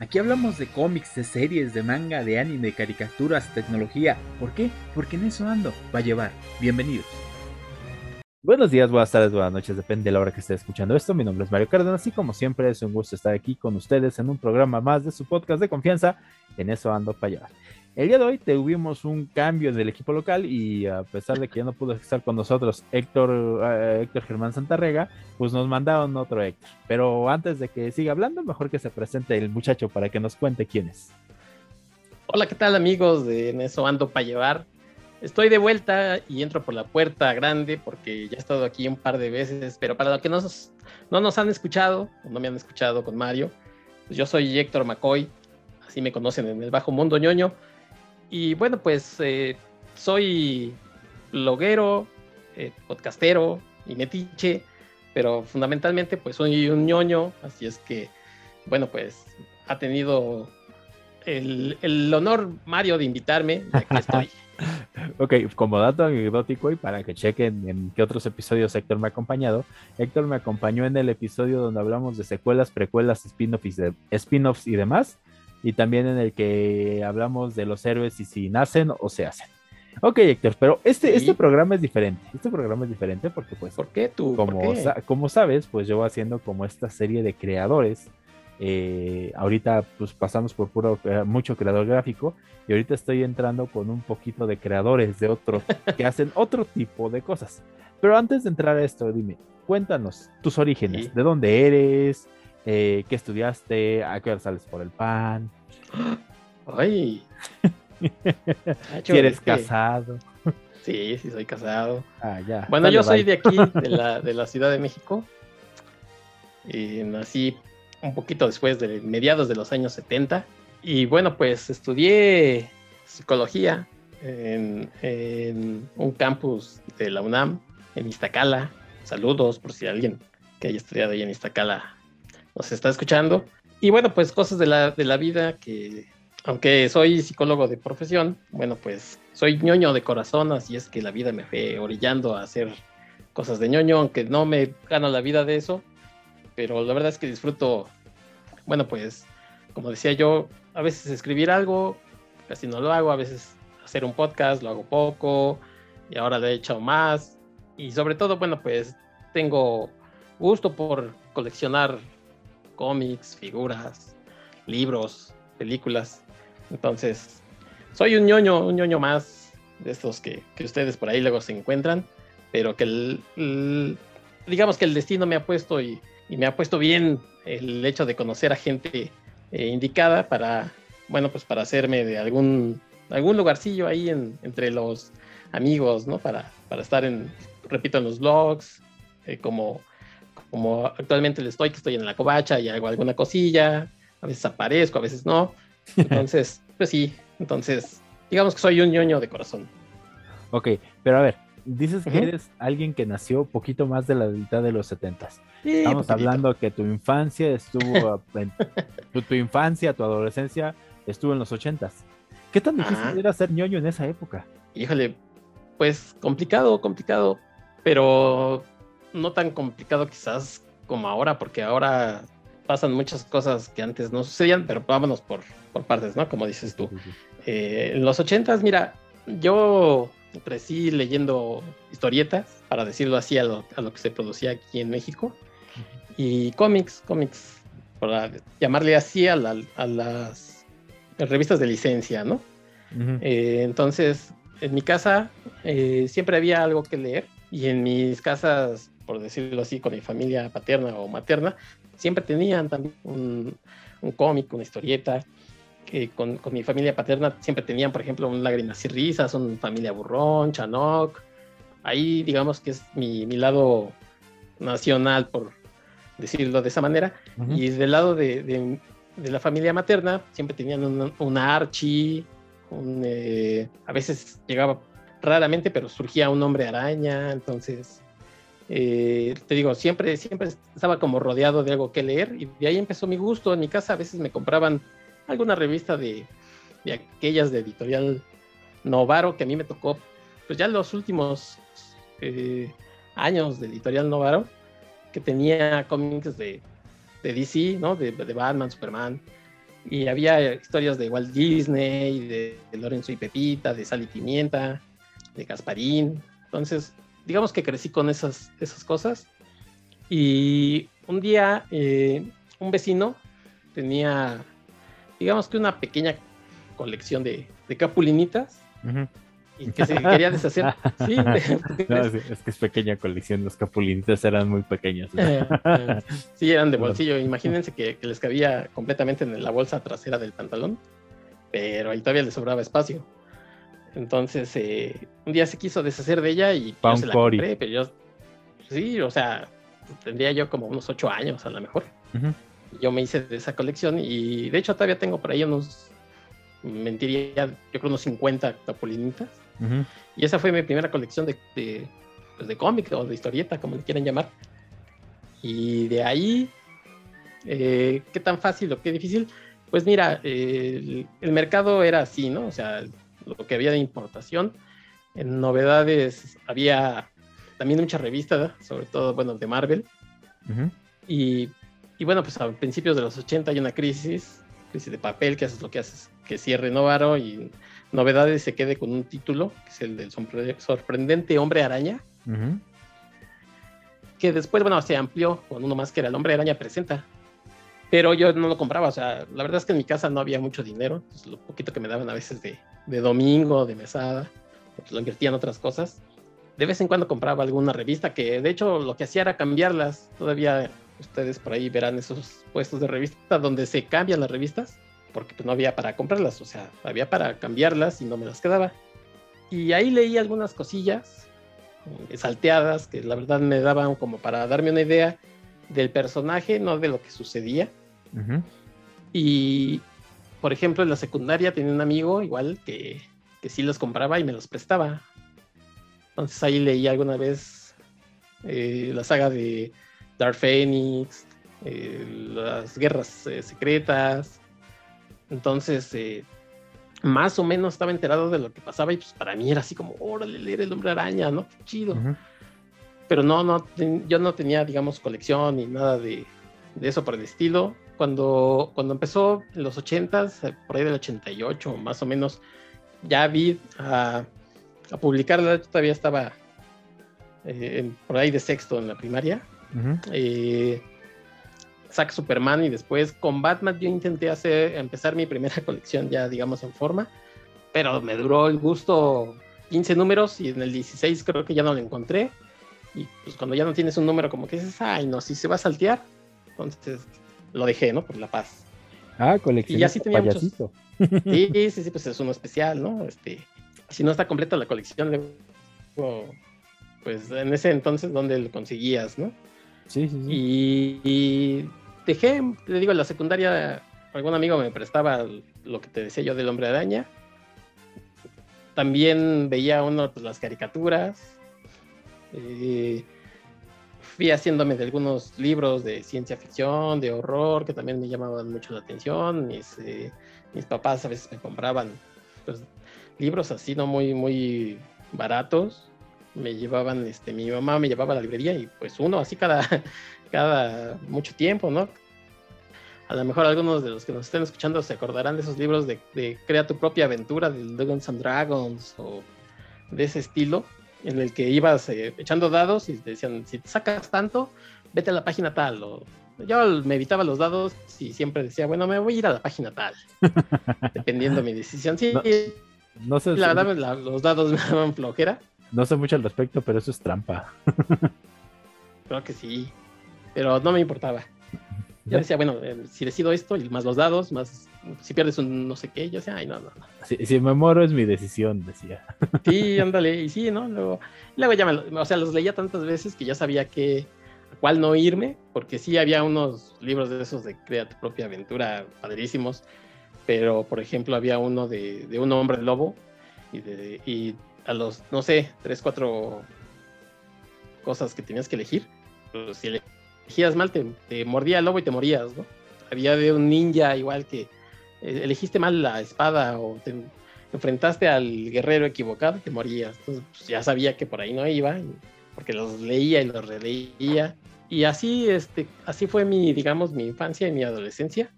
Aquí hablamos de cómics, de series, de manga, de anime, de caricaturas, tecnología. ¿Por qué? Porque en eso ando. Va a llevar. Bienvenidos. Buenos días, buenas tardes, buenas noches, depende de la hora que esté escuchando esto. Mi nombre es Mario Cárdenas y como siempre es un gusto estar aquí con ustedes en un programa más de su podcast de confianza. En eso ando para llevar. El día de hoy tuvimos un cambio en el equipo local y a pesar de que ya no pudo estar con nosotros Héctor, eh, Héctor Germán Santarrega, pues nos mandaron otro Héctor. Pero antes de que siga hablando, mejor que se presente el muchacho para que nos cuente quién es. Hola, ¿qué tal amigos de En eso ando para llevar? Estoy de vuelta y entro por la puerta grande porque ya he estado aquí un par de veces, pero para los que no no nos han escuchado, o no me han escuchado con Mario, pues yo soy Héctor McCoy, así me conocen en el bajo mundo ñoño. Y bueno, pues eh, soy bloguero, eh, podcastero y metiche, pero fundamentalmente pues soy un ñoño, así es que, bueno, pues ha tenido el, el honor Mario de invitarme, y aquí estoy. ok, como dato anecdótico y para que chequen en qué otros episodios Héctor me ha acompañado, Héctor me acompañó en el episodio donde hablamos de secuelas, precuelas, spin-offs spin y demás y también en el que hablamos de los héroes y si nacen o se hacen. Ok, Héctor, pero este, este programa es diferente. Este programa es diferente porque, pues, ¿por qué tú? Como, como sabes, pues yo haciendo como esta serie de creadores. Eh, ahorita, pues pasamos por puro, eh, mucho creador gráfico y ahorita estoy entrando con un poquito de creadores de otros que hacen otro tipo de cosas. Pero antes de entrar a esto, dime, cuéntanos tus orígenes, de dónde eres, eh, qué estudiaste, a qué hora sales por el pan. Ay. si eres casado. Sí, sí, soy casado. Ah, ya. Bueno, yo soy de aquí, de la, de la Ciudad de México. Y nací un poquito después de mediados de los años 70. Y bueno, pues estudié psicología en, en, un campus de la UNAM, en Iztacala. Saludos por si alguien que haya estudiado ahí en Iztacala nos está escuchando. Y bueno, pues cosas de la, de la vida que, aunque soy psicólogo de profesión, bueno, pues soy ñoño de corazón, así es que la vida me fue orillando a hacer cosas de ñoño, aunque no me gano la vida de eso, pero la verdad es que disfruto, bueno, pues, como decía yo, a veces escribir algo, casi no lo hago, a veces hacer un podcast, lo hago poco, y ahora lo he hecho más, y sobre todo, bueno, pues tengo gusto por coleccionar cómics, figuras, libros, películas. Entonces, soy un ñoño, un ñoño más de estos que, ustedes por ahí luego se encuentran, pero que el, digamos que el destino me ha puesto y, me ha puesto bien el hecho de conocer a gente eh, indicada para, bueno, pues para hacerme de algún, algún lugarcillo ahí entre los amigos, ¿no? Para, para estar en, repito, en los blogs, eh, como como actualmente le estoy, que estoy en la covacha y hago alguna cosilla, a veces aparezco, a veces no. Entonces, pues sí, entonces, digamos que soy un ñoño de corazón. Ok, pero a ver, dices que eres alguien que nació poquito más de la mitad de los setentas. Estamos hablando que tu infancia estuvo, tu, infancia, tu adolescencia estuvo en los ochentas. ¿Qué tan difícil era ser ñoño en esa época? Híjole, pues complicado, complicado, pero no tan complicado quizás como ahora, porque ahora pasan muchas cosas que antes no sucedían, pero vámonos por, por partes, ¿no? Como dices tú. Eh, en los ochentas, mira, yo crecí leyendo historietas, para decirlo así, a lo, a lo que se producía aquí en México, y cómics, cómics, para llamarle así a, a las revistas de licencia, ¿no? Eh, entonces, en mi casa eh, siempre había algo que leer y en mis casas por decirlo así, con mi familia paterna o materna, siempre tenían también un, cómic, una historieta. que con, con, mi familia paterna siempre tenían, por ejemplo, un Lágrimas y Risas, un Familia Burrón, Chanok. Ahí, digamos que es mi, mi lado nacional, por decirlo de esa manera. Y del lado de, de, la familia materna, siempre tenían una Archie, un, eh, a veces llegaba raramente, pero surgía un hombre araña, entonces eh, te digo, siempre, siempre estaba como rodeado de algo que leer y de ahí empezó mi gusto. En mi casa a veces me compraban alguna revista de, de aquellas de editorial Novaro que a mí me tocó, pues ya los últimos eh, años de editorial Novaro, que tenía cómics de, de DC, ¿no? De, de, Batman, Superman. Y había historias de Walt Disney, de, Lorenzo y Pepita, de Sal y Pimienta, de Gasparín. Entonces, digamos que crecí con esas, esas cosas. Y un día, eh, un vecino tenía, digamos que una pequeña colección de, de capulinitas y que se quería deshacer. Sí, es que es pequeña colección, los capulinitas eran muy pequeños. Eh, eh, sí, eran de bolsillo. Imagínense que, les cabía completamente en la bolsa trasera del pantalón, pero ahí todavía le sobraba espacio. Entonces, eh, un día se quiso deshacer de ella y yo se la compré, pero yo, sí, o sea, tendría yo como unos ocho años a lo mejor. Yo me hice de esa colección y de hecho todavía tengo por ahí unos, mentiría, yo creo unos 50 capulinitas y esa fue mi primera colección de, de, pues de cómic o de historieta, como le quieran llamar. Y de ahí, eh, ¿qué tan fácil o qué difícil? Pues mira, el, mercado era así, ¿no? O sea, lo que había de importación. En novedades había también muchas revistas, sobre todo, bueno, de Marvel. y, y, bueno, pues a principios de los 80 hay una crisis, crisis de papel, que haces lo que haces, que cierre Novaro y novedades se quede con un título, que es el del sorprendente hombre araña. Que después, bueno, se amplió con uno más que era el hombre araña presenta. Pero yo no lo compraba, o sea, la verdad es que en mi casa no había mucho dinero, lo poquito que me daban a veces de, de domingo, de mesada, pues lo invertía en otras cosas. De vez en cuando compraba alguna revista que de hecho lo que hacía era cambiarlas. Todavía ustedes por ahí verán esos puestos de revista donde se cambian las revistas porque pues, no había para comprarlas, o sea, había para cambiarlas y no me las quedaba. Y ahí leí algunas cosillas eh, salteadas que la verdad me daban como para darme una idea del personaje, no de lo que sucedía. Y, por ejemplo, en la secundaria tenía un amigo igual que, que sí los compraba y me los prestaba. Entonces ahí leí alguna vez eh, la saga de Dark Phoenix, eh, las guerras secretas, entonces, eh, más o menos estaba enterado de lo que pasaba y pues para mí era así como, órale, leer el hombre araña, ¿no? chido. Pero no, no, yo no tenía, digamos, colección ni nada de, eso por el estilo. Cuando, cuando empezó en los 80s, eh, por ahí del 88 más o menos, ya vi a, a publicarla, todavía estaba eh, por ahí de sexto en la primaria. Saca Superman y después con Batman yo intenté hacer, empezar mi primera colección ya digamos en forma, pero me duró el gusto 15 números y en el 16 creo que ya no lo encontré. Y pues cuando ya no tienes un número como que dices, ay no, si se va a saltear, entonces lo dejé, ¿no? Por la paz. Ah, colección. Y ya sí tenía muchos. Sí, sí, sí, pues es uno especial, ¿no? Este, si no está completa la colección, pues en ese entonces, ¿dónde lo conseguías, no? Sí, sí, sí. Y, dejé, le digo, en la secundaria, algún amigo me prestaba lo que te decía yo del hombre araña. También veía uno pues, las caricaturas. Eh, fui haciéndome de algunos libros de ciencia ficción, de horror, que también me llamaban mucho la atención. Mis, eh, mis papás a veces me compraban pues, libros así, no muy, muy baratos me llevaban, este, mi mamá me llevaba a la librería y pues uno así cada, cada mucho tiempo, ¿no? A lo mejor algunos de los que nos estén escuchando se acordarán de esos libros de, Crea tu propia aventura, de Dungeons and Dragons o de ese estilo, en el que ibas eh, echando dados y te decían, si te sacas tanto, vete a la página tal. O, yo me evitaba los dados y siempre decía, bueno, me voy a ir a la página tal, dependiendo de mi decisión. Sí, no, sé, la verdad, los dados me daban flojera. No sé mucho al respecto, pero eso es trampa. Creo que sí, pero no me importaba. Yo decía, bueno, eh, si decido esto, y más los dados, más si pierdes un no sé qué, yo decía, ay, no, no, no. Si, me muero es mi decisión, decía. Sí, ándale, y sí, ¿no? Luego, luego ya me, o sea, los leía tantas veces que ya sabía que a cuál no irme, porque sí había unos libros de esos de Crea tu propia aventura padrísimos, pero por ejemplo había uno de, de un hombre lobo y, de, y a los, no sé, tres, cuatro cosas que tenías que elegir, pues, si elegías mal, te, mordía el lobo y te morías, ¿no? Había de un ninja igual que eh, elegiste mal la espada o te enfrentaste al guerrero equivocado y te morías. Entonces, pues, ya sabía que por ahí no iba, porque los leía y los releía. Y así, este, así fue mi, digamos, mi infancia y mi adolescencia.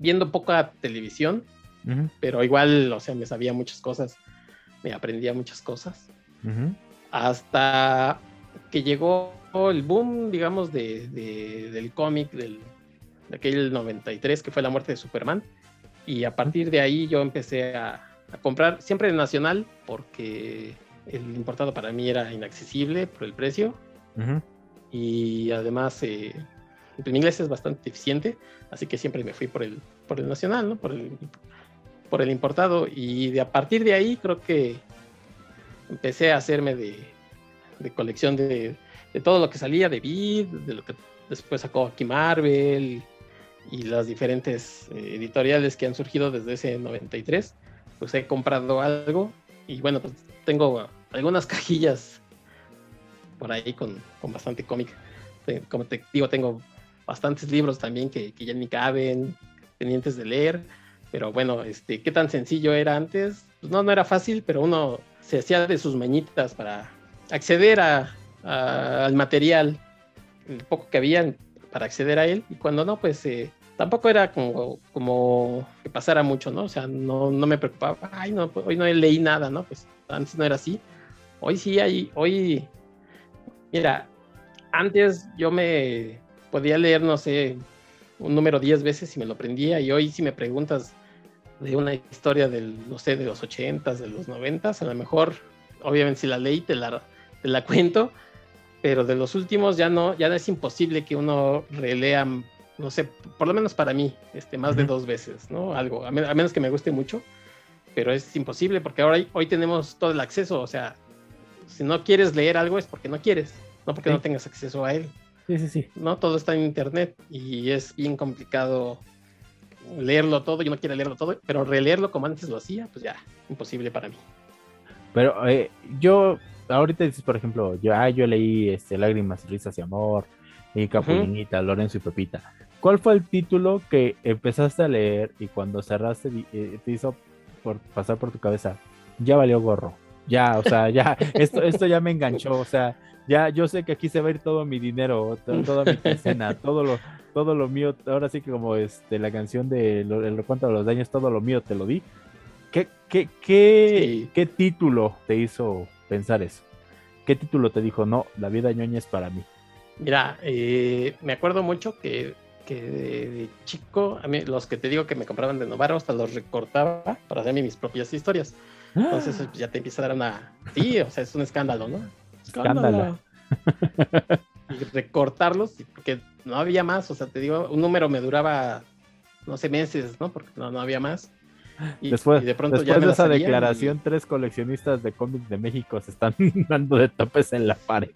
viendo poca televisión, pero igual, o sea, me sabía muchas cosas, me aprendía muchas cosas. Hasta que llegó el boom, digamos, de, del cómic del, de aquel 93, que fue la muerte de Superman. Y a partir de ahí yo empecé a, comprar siempre el nacional, porque el importado para mí era inaccesible por el precio. Y además, eh, mi inglés es bastante eficiente, así que siempre me fui por el, por el nacional, ¿no? Por el, por el importado. Y de, a partir de ahí creo que empecé a hacerme de, de colección de, de, todo lo que salía de Vid, de lo que después sacó aquí Marvel y las diferentes eh, editoriales que han surgido desde ese 93. Pues he comprado algo y bueno, pues tengo algunas cajillas por ahí con, con bastante cómic. Como te digo, tengo bastantes libros también que, que ya ni caben, pendientes de leer pero bueno, este, ¿qué tan sencillo era antes? Pues no, no era fácil, pero uno se hacía de sus mañitas para acceder a, al material, el poco que había para acceder a él. Y cuando no, pues eh, tampoco era como, como que pasara mucho, ¿no? O sea, no, no me preocupaba, ay, no, pues, hoy no leí nada, ¿no? Pues antes no era así. Hoy sí hay, hoy, mira, antes yo me podía leer, no sé, un número 10 veces y me lo aprendía y hoy si me preguntas de una historia del, no sé, de los 80 de los 90 a lo mejor, obviamente si la leí te la, te la cuento, pero de los últimos ya no, ya es imposible que uno relea, no sé, por lo menos para mí, este, más de dos veces, ¿no? Algo, a, menos que me guste mucho, pero es imposible porque ahora hoy tenemos todo el acceso, o sea, si no quieres leer algo es porque no quieres, no porque no tengas acceso a él. Sí, sí, sí. No, todo está en internet y es bien complicado leerlo todo, yo no quiero leerlo todo, pero releerlo como antes lo hacía, pues ya, imposible para mí. Pero eh, yo, ahorita dices, por ejemplo, yo, ah, yo leí este, Lágrimas, Risas y Amor, y Capulinita, Lorenzo y Pepita. ¿Cuál fue el título que empezaste a leer y cuando cerraste eh, te hizo por, pasar por tu cabeza? Ya valió gorro. Ya, o sea, ya, esto, esto ya me enganchó, o sea, ya yo sé que aquí se va a ir todo mi dinero, toda mi escena, todo lo, todo lo mío, ahora sí que como este, la canción de El recuento de los daños, todo lo mío te lo di. ¿Qué, qué, qué, qué título te hizo pensar eso? ¿Qué título te dijo, no, la vida ñoña es para mí? Mira, eh, me acuerdo mucho que, que de, chico, a mí, los que te digo que me compraban de Novaro, hasta los recortaba para hacerme mis propias historias. Entonces pues, ya te empieza a dar una... Sí, o sea, es un escándalo, ¿no? Escándalo. y recortarlos, porque no había más, o sea, te digo, un número me duraba, no sé, meses, ¿no? Porque no, no había más. Y, después, de pronto después de esa declaración, tres coleccionistas de cómics de México se están dando de topes en la pared.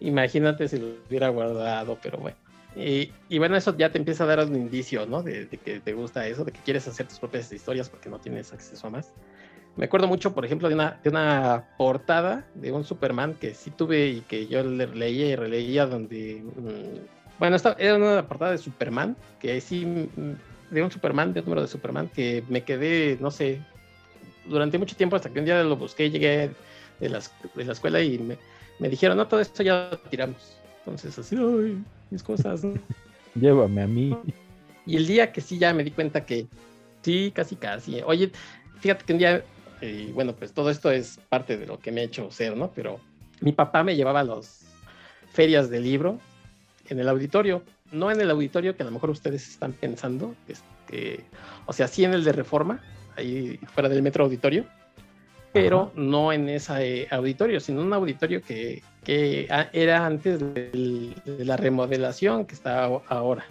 Imagínate si lo hubiera guardado, pero bueno. Y, bueno, eso ya te empieza a dar un indicio, ¿no? De, de, que te gusta eso, de que quieres hacer tus propias historias porque no tienes acceso a más. Me acuerdo mucho, por ejemplo, de una, de una portada de un Superman que sí tuve y que yo leía y releía donde... Mm, bueno, esta era una portada de Superman, que sí, de un Superman, de un número de Superman, que me quedé, no sé, durante mucho tiempo hasta que un día lo busqué, llegué de, las, de la escuela y me, me, dijeron, no, todo esto ya lo tiramos. Entonces, así, ay, mis cosas. Llévame a mí. Y el día que sí ya me di cuenta que, sí, casi, casi. Oye, fíjate que un día y bueno, pues todo esto es parte de lo que me ha hecho ser, ¿no? Pero mi papá me llevaba a las ferias de libro en el auditorio, no en el auditorio que a lo mejor ustedes están pensando, este, o sea, sí en el de Reforma, ahí fuera del metro auditorio, pero no en ese auditorio, sino un auditorio que, que era antes de la remodelación que está ahora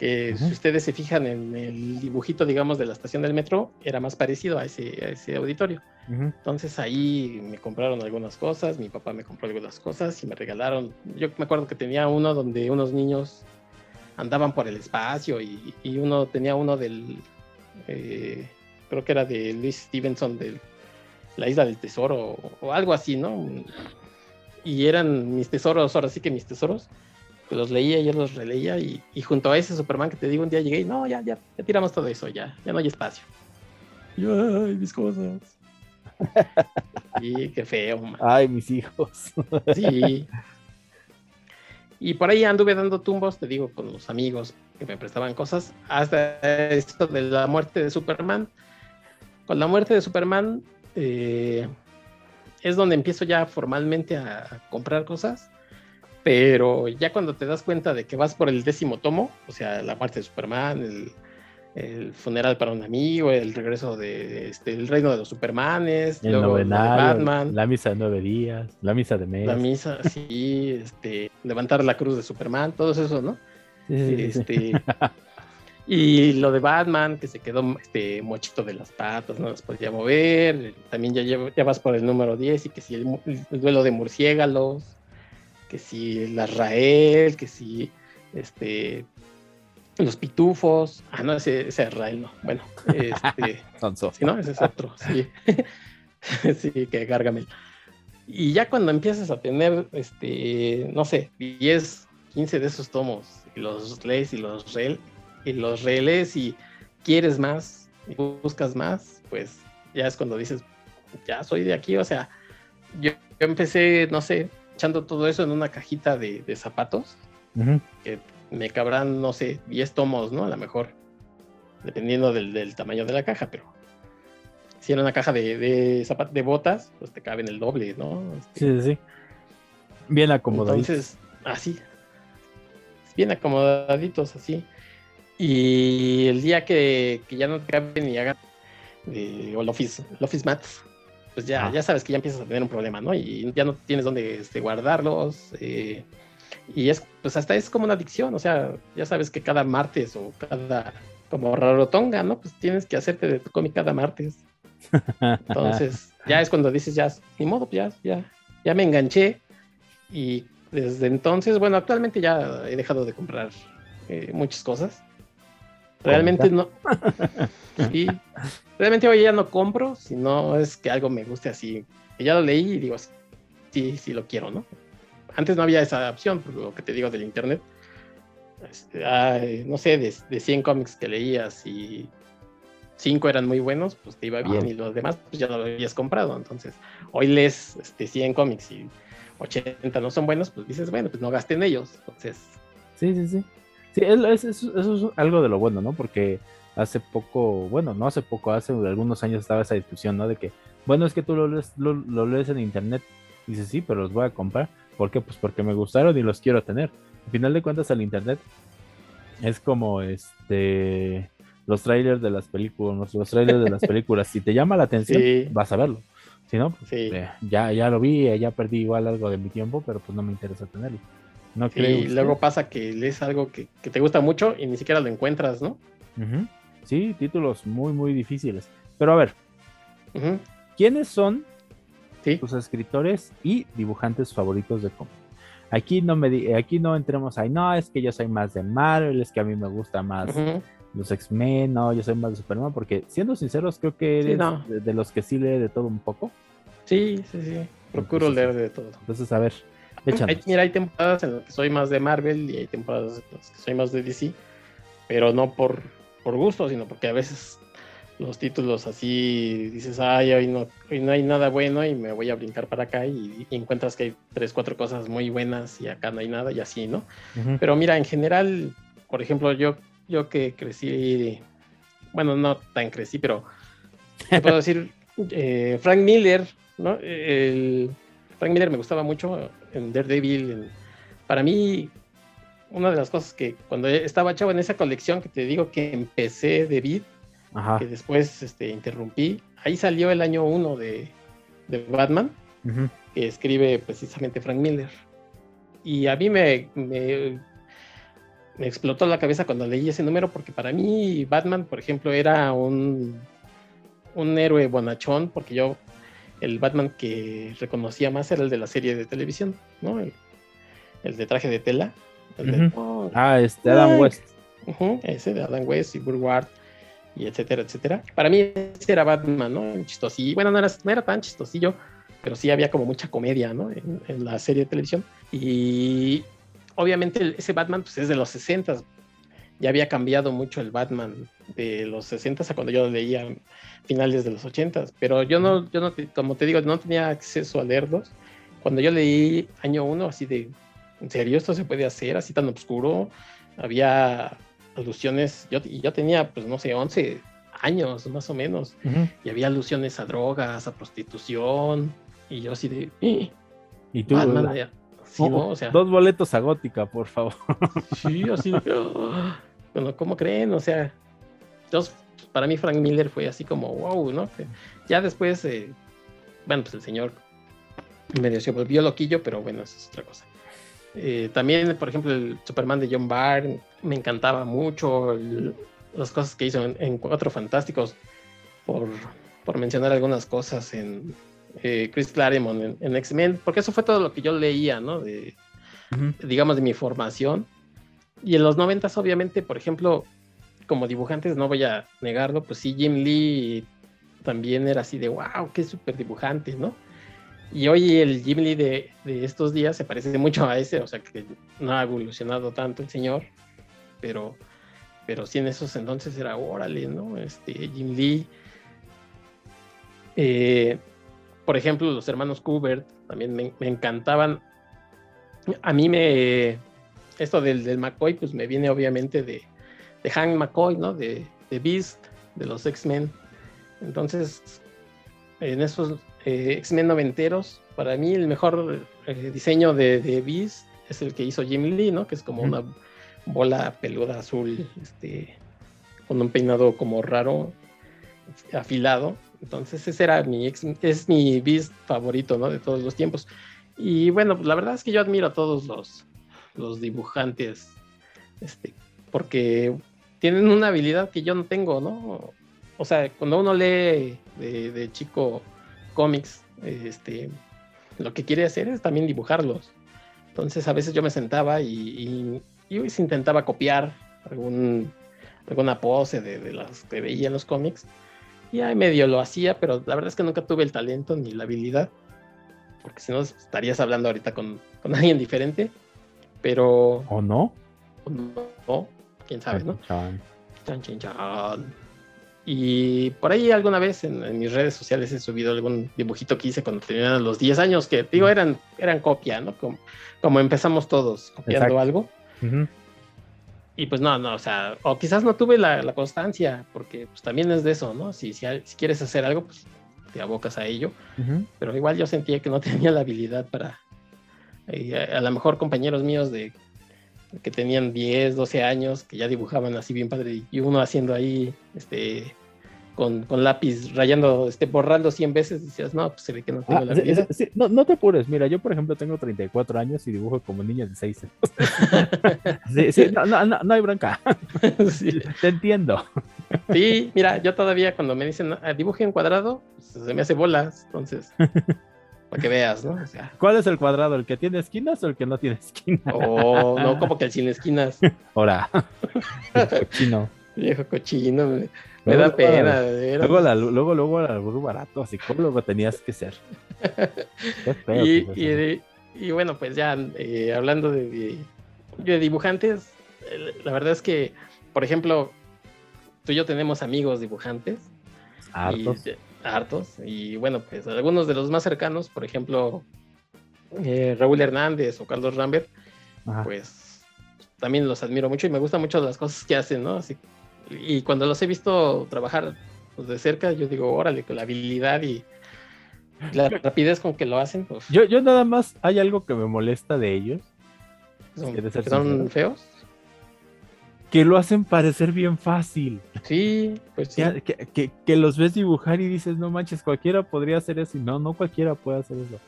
que si ustedes se fijan en el dibujito, digamos, de la estación del metro, era más parecido a ese, ese auditorio. Entonces ahí me compraron algunas cosas, mi papá me compró algunas cosas y me regalaron. Yo me acuerdo que tenía uno donde unos niños andaban por el espacio y, uno tenía uno del, eh, creo que era de Luis Stevenson, de la isla del tesoro o algo así, ¿no? Y eran mis tesoros, ahora sí que mis tesoros los leía, yo los releía y, junto a ese Superman que te digo un día llegué y no, ya, ya, ya tiramos todo eso, ya, ya no hay espacio. Y ay, mis cosas. y qué feo. Ay, mis hijos. sí. Y por ahí anduve dando tumbos, te digo, con los amigos, que me prestaban cosas, hasta esto de la muerte de Superman. Con la muerte de Superman eh, es donde empiezo ya formalmente a comprar cosas, pero ya cuando te das cuenta de que vas por el décimo tomo, o sea, la muerte de Superman, el, el funeral para un amigo, el regreso de, este, el reino de los Supermanes, el luego Batman, la misa de nueve días, la misa de mes. La misa, sí, este, levantar la cruz de Superman, todo eso, ¿no? este, y lo de Batman, que se quedó este mochito de las patas, no las podía mover, también ya, ya vas por el número 10 y que si el, el duelo de murciélagos, que si el Arrael, que si este los pitufos. Ah, no, ese, es Israel, no. Bueno, este. sí, no, ese es otro, sí. sí, que Gargamel. Y ya cuando empiezas a tener, este, no sé, 10, 15 de esos tomos, y los lees y los re y los relees y quieres más, y buscas más, pues ya es cuando dices, ya soy de aquí, o sea, yo, empecé, no sé, echando todo eso en una cajita de, zapatos, que me cabrán, no sé, 10 tomos, ¿no? A lo mejor, dependiendo del, tamaño de la caja, pero si era una caja de, de, de botas, pues te caben el doble, ¿no? Este, sí, sí. Bien acomodaditos. Entonces, así. Bien acomodaditos, así. Y el día que, ya no te caben y hagan eh, o el office, el office mats, pues ya, ah. ya sabes que ya empiezas a tener un problema, ¿no? Y ya no tienes dónde este, guardarlos. Eh, y es, pues hasta es como una adicción, o sea, ya sabes que cada martes o cada, como rarotonga, ¿no? Pues tienes que hacerte de tu cómic cada martes. Entonces, ya es cuando dices, ya, ni modo, ya, ya, ya me enganché. Y desde entonces, bueno, actualmente ya he dejado de comprar eh, muchas cosas. Realmente no. y realmente hoy ya no compro, si no es que algo me guste así. Que ya lo leí y digo, sí, sí lo quiero, ¿no? Antes no había esa opción, por lo que te digo del internet. Este, no sé, de, de 100 cómics que leías y 5 eran muy buenos, pues te iba bien y los demás pues ya lo habías comprado. Entonces, hoy lees este, 100 cómics y 80 no son buenos, pues dices, bueno, pues no gasté en ellos. Entonces... Sí, sí, sí. Sí, eso, es algo de lo bueno, ¿no? Porque hace poco, bueno, no hace poco, hace algunos años estaba esa discusión, ¿no? De que, bueno, es que tú lo lees, lo, lo lees en internet. Dices, sí, pero los voy a comprar. ¿Por qué? Pues porque me gustaron y los quiero tener. Al final de cuentas, el internet es como este los trailers de las películas, los trailers de las películas. Si te llama la atención, vas a verlo. Si no, pues, eh, ya, ya lo vi, ya perdí igual algo de mi tiempo, pero pues no me interesa tenerlo. No y luego pasa que lees algo que, te gusta mucho y ni siquiera lo encuentras, ¿no? Sí, títulos muy, muy difíciles. Pero a ver, ¿quiénes son tus escritores y dibujantes favoritos de cómic. Aquí no me aquí no entremos ahí, no, es que yo soy más de Marvel, es que a mí me gusta más los X-Men, no, yo soy más de Superman, porque siendo sinceros, creo que eres de, los que sí lee de todo un poco. Sí, sí, sí. Procuro leer de todo. Entonces, a ver, échanos. mira, hay temporadas en las que soy más de Marvel y hay temporadas en las que soy más de DC, pero no por, por gusto, sino porque a veces los títulos así, dices, ay, hoy no, hoy no hay nada bueno y me voy a brincar para acá y, encuentras que hay tres, cuatro cosas muy buenas y acá no hay nada y así, ¿no? Pero mira, en general, por ejemplo, yo, yo que crecí, bueno, no tan crecí, pero te puedo decir, eh, Frank Miller, ¿no? El, Frank Miller me gustaba mucho en Daredevil. para mí, una de las cosas que cuando estaba chavo en esa colección que te digo que empecé de Beat, que después este, interrumpí. Ahí salió el año 1 de, Batman, que escribe precisamente Frank Miller. Y a mí me, me, explotó la cabeza cuando leí ese número, porque para mí Batman, por ejemplo, era un, un héroe bonachón, porque yo, el Batman que reconocía más era el de la serie de televisión, ¿no? El, de traje de tela. ah, este Adam West. ese de Adam West y Burward y etcétera, etcétera. Para mí ese era Batman, ¿no? Chistosillo. Bueno, no era, no era tan chistosillo, pero sí había como mucha comedia, ¿no? En, la serie de televisión. Y obviamente ese Batman pues, es de los 60 ya había cambiado mucho el Batman de los 60 a cuando yo leía finales de los 80 pero yo no, yo no, como te digo, no tenía acceso a leerlos. Cuando yo leí año 1, así de, ¿en serio esto se puede hacer así tan oscuro? Había alusiones, yo, yo tenía, pues no sé, 11 años más o menos, y había alusiones a drogas, a prostitución, y yo así de... Eh". Y tú... o sea, dos boletos a gótica, por favor. Sí, así de... bueno, ¿cómo creen? O sea, para mí Frank Miller fue así como, wow, ¿no? ya después, eh, bueno, pues el señor medio se volvió loquillo, pero bueno, eso es otra cosa. Eh, también, por ejemplo, el Superman de John Byrne me encantaba mucho, las cosas que hizo en, Cuatro Fantásticos, por, mencionar algunas cosas en eh, Chris Claremont en, X-Men, porque eso fue todo lo que yo leía, ¿no? De, Digamos, de mi formación. Y en los noventas, obviamente, por ejemplo, como dibujantes, no voy a negarlo, pues sí, Jim Lee también era así de, wow, qué súper dibujante, ¿no? Y hoy el Jim Lee de, estos días se parece mucho a ese, o sea que no ha evolucionado tanto el señor, pero, pero sí en esos entonces era, órale, ¿no? Este, Jim Lee. Eh, por ejemplo, los hermanos Kubert también me, encantaban. A mí me, esto del, del, McCoy, pues me viene obviamente de, de Hank McCoy, ¿no? De, de Beast, de los X-Men. Entonces, en esos eh, X-Men noventeros, para mí el mejor eh, diseño de, de, Beast es el que hizo Jim Lee, ¿no? Que es como una bola peluda azul, este, con un peinado como raro, afilado. Entonces ese era mi, es mi Beast favorito, ¿no? De todos los tiempos. Y bueno, pues la verdad es que yo admiro a todos los, los dibujantes, este, porque tienen una habilidad que yo no tengo, ¿no? O sea, cuando uno lee de, chico cómics, este, lo que quiere hacer es también dibujarlos. Entonces a veces yo me sentaba y, intentaba copiar algún, alguna pose de, las que veía en los cómics. Y ahí medio lo hacía, pero la verdad es que nunca tuve el talento ni la habilidad. Porque si no estarías hablando ahorita con, con alguien diferente. Pero... ¿O no? ¿O no? ¿Quién sabe, no? Chan, chan, chan. Y por ahí alguna vez en, mis redes sociales he subido algún dibujito que hice cuando tenía los 10 años, que digo, eran, eran copia, ¿no? Como, como empezamos todos copiando algo. Y pues no, no, o sea, o quizás no tuve la, constancia, porque pues también es de eso, ¿no? Si, si, quieres hacer algo, pues te abocas a ello. Pero igual yo sentía que no tenía la habilidad para... Eh, a, a lo mejor compañeros míos de que tenían 10, 12 años, que ya dibujaban así bien padre, y uno haciendo ahí, este, con, lápiz, rayando, este, borrando 100 veces, decías, no, pues se ve que no tengo ah, la no, no, te apures, mira, yo por ejemplo tengo 34 años y dibujo como niña de 6 sí, no, no, no, hay bronca. Te entiendo. Sí, mira, yo todavía cuando me dicen, ah, dibuje en cuadrado, pues, se me hace bolas, entonces para que veas, ¿no? ¿Cuál es el cuadrado? ¿El que tiene esquinas o el que no tiene esquinas? Oh, no, como que el sin esquinas. Ahora, cochino. Viejo cochino, me, da pena. luego, la, luego, luego, luego, barato, psicólogo tenías que ser. y, y, bueno, pues ya eh, hablando de, de, dibujantes, la verdad es que, por ejemplo, tú y yo tenemos amigos dibujantes. Hartos hartos. Y bueno, pues algunos de los más cercanos, por ejemplo, eh, Raúl Hernández o Carlos Rambert, pues también los admiro mucho y me gustan mucho las cosas que hacen, ¿no? Así, y cuando los he visto trabajar pues, de cerca, yo digo, órale, con la habilidad y la rapidez con que lo hacen. Pues, yo, yo nada más, hay algo que me molesta de ellos. ¿Son feos? que lo hacen parecer bien fácil. Sí, pues sí. Que, que, los ves dibujar y dices, no manches, cualquiera podría hacer eso. Y no, no cualquiera puede hacer eso.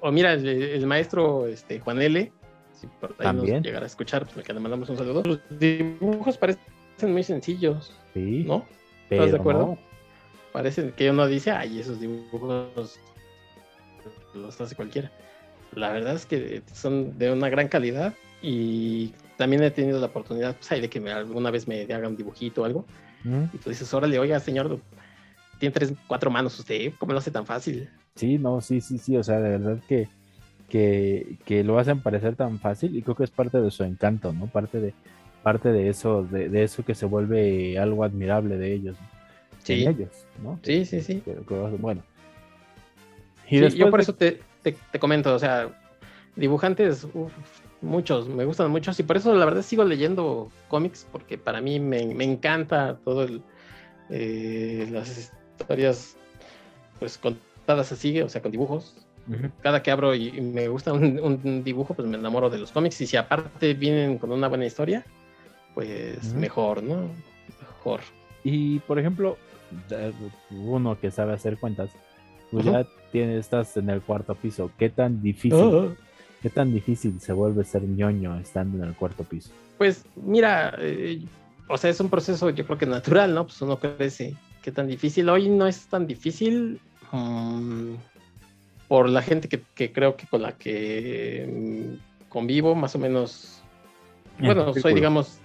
O, mira, el, maestro este, Juan L., si por ahí nos llegara a escuchar, pues le mandamos un saludo. Los dibujos parecen muy sencillos. Sí. ¿No? ¿Estás de acuerdo? Parece que uno dice, ay, esos dibujos los hace cualquiera. La verdad es que son de una gran calidad y también he tenido la oportunidad pues, de que me, alguna vez me hagan un dibujito o algo. Y tú dices, órale, oiga, señor, tiene tres, cuatro manos usted, ¿cómo lo hace tan fácil? Sí, no, sí, sí, sí, o sea, de verdad que, que, lo hacen parecer tan fácil y creo que es parte de su encanto, ¿no? Parte de, parte de eso, de, eso que se vuelve algo admirable de ellos. Sí. ellos, ¿no? Sí, sí, sí. bueno. Y yo por eso te, te, comento, o sea, dibujantes, muchos, me gustan muchos y por eso la verdad sigo leyendo cómics porque para mí me, encanta todo el, eh, las historias pues contadas así, o sea, con dibujos. Cada que abro y, me gusta un, dibujo, pues me enamoro de los cómics y si aparte vienen con una buena historia, pues mejor, ¿no? Mejor. Y por ejemplo, uno que sabe hacer cuentas, pues ya tienes, estás en el cuarto piso. ¿Qué tan difícil, ah. qué tan difícil se vuelve ser ñoño estando en el cuarto piso? Pues mira, eh, o sea, es un proceso yo creo que natural, ¿no? Pues uno crece. ¿Qué tan difícil? Hoy no es tan difícil mm, por la gente que, creo que con la que mm, convivo, más o menos. Bueno, soy, digamos,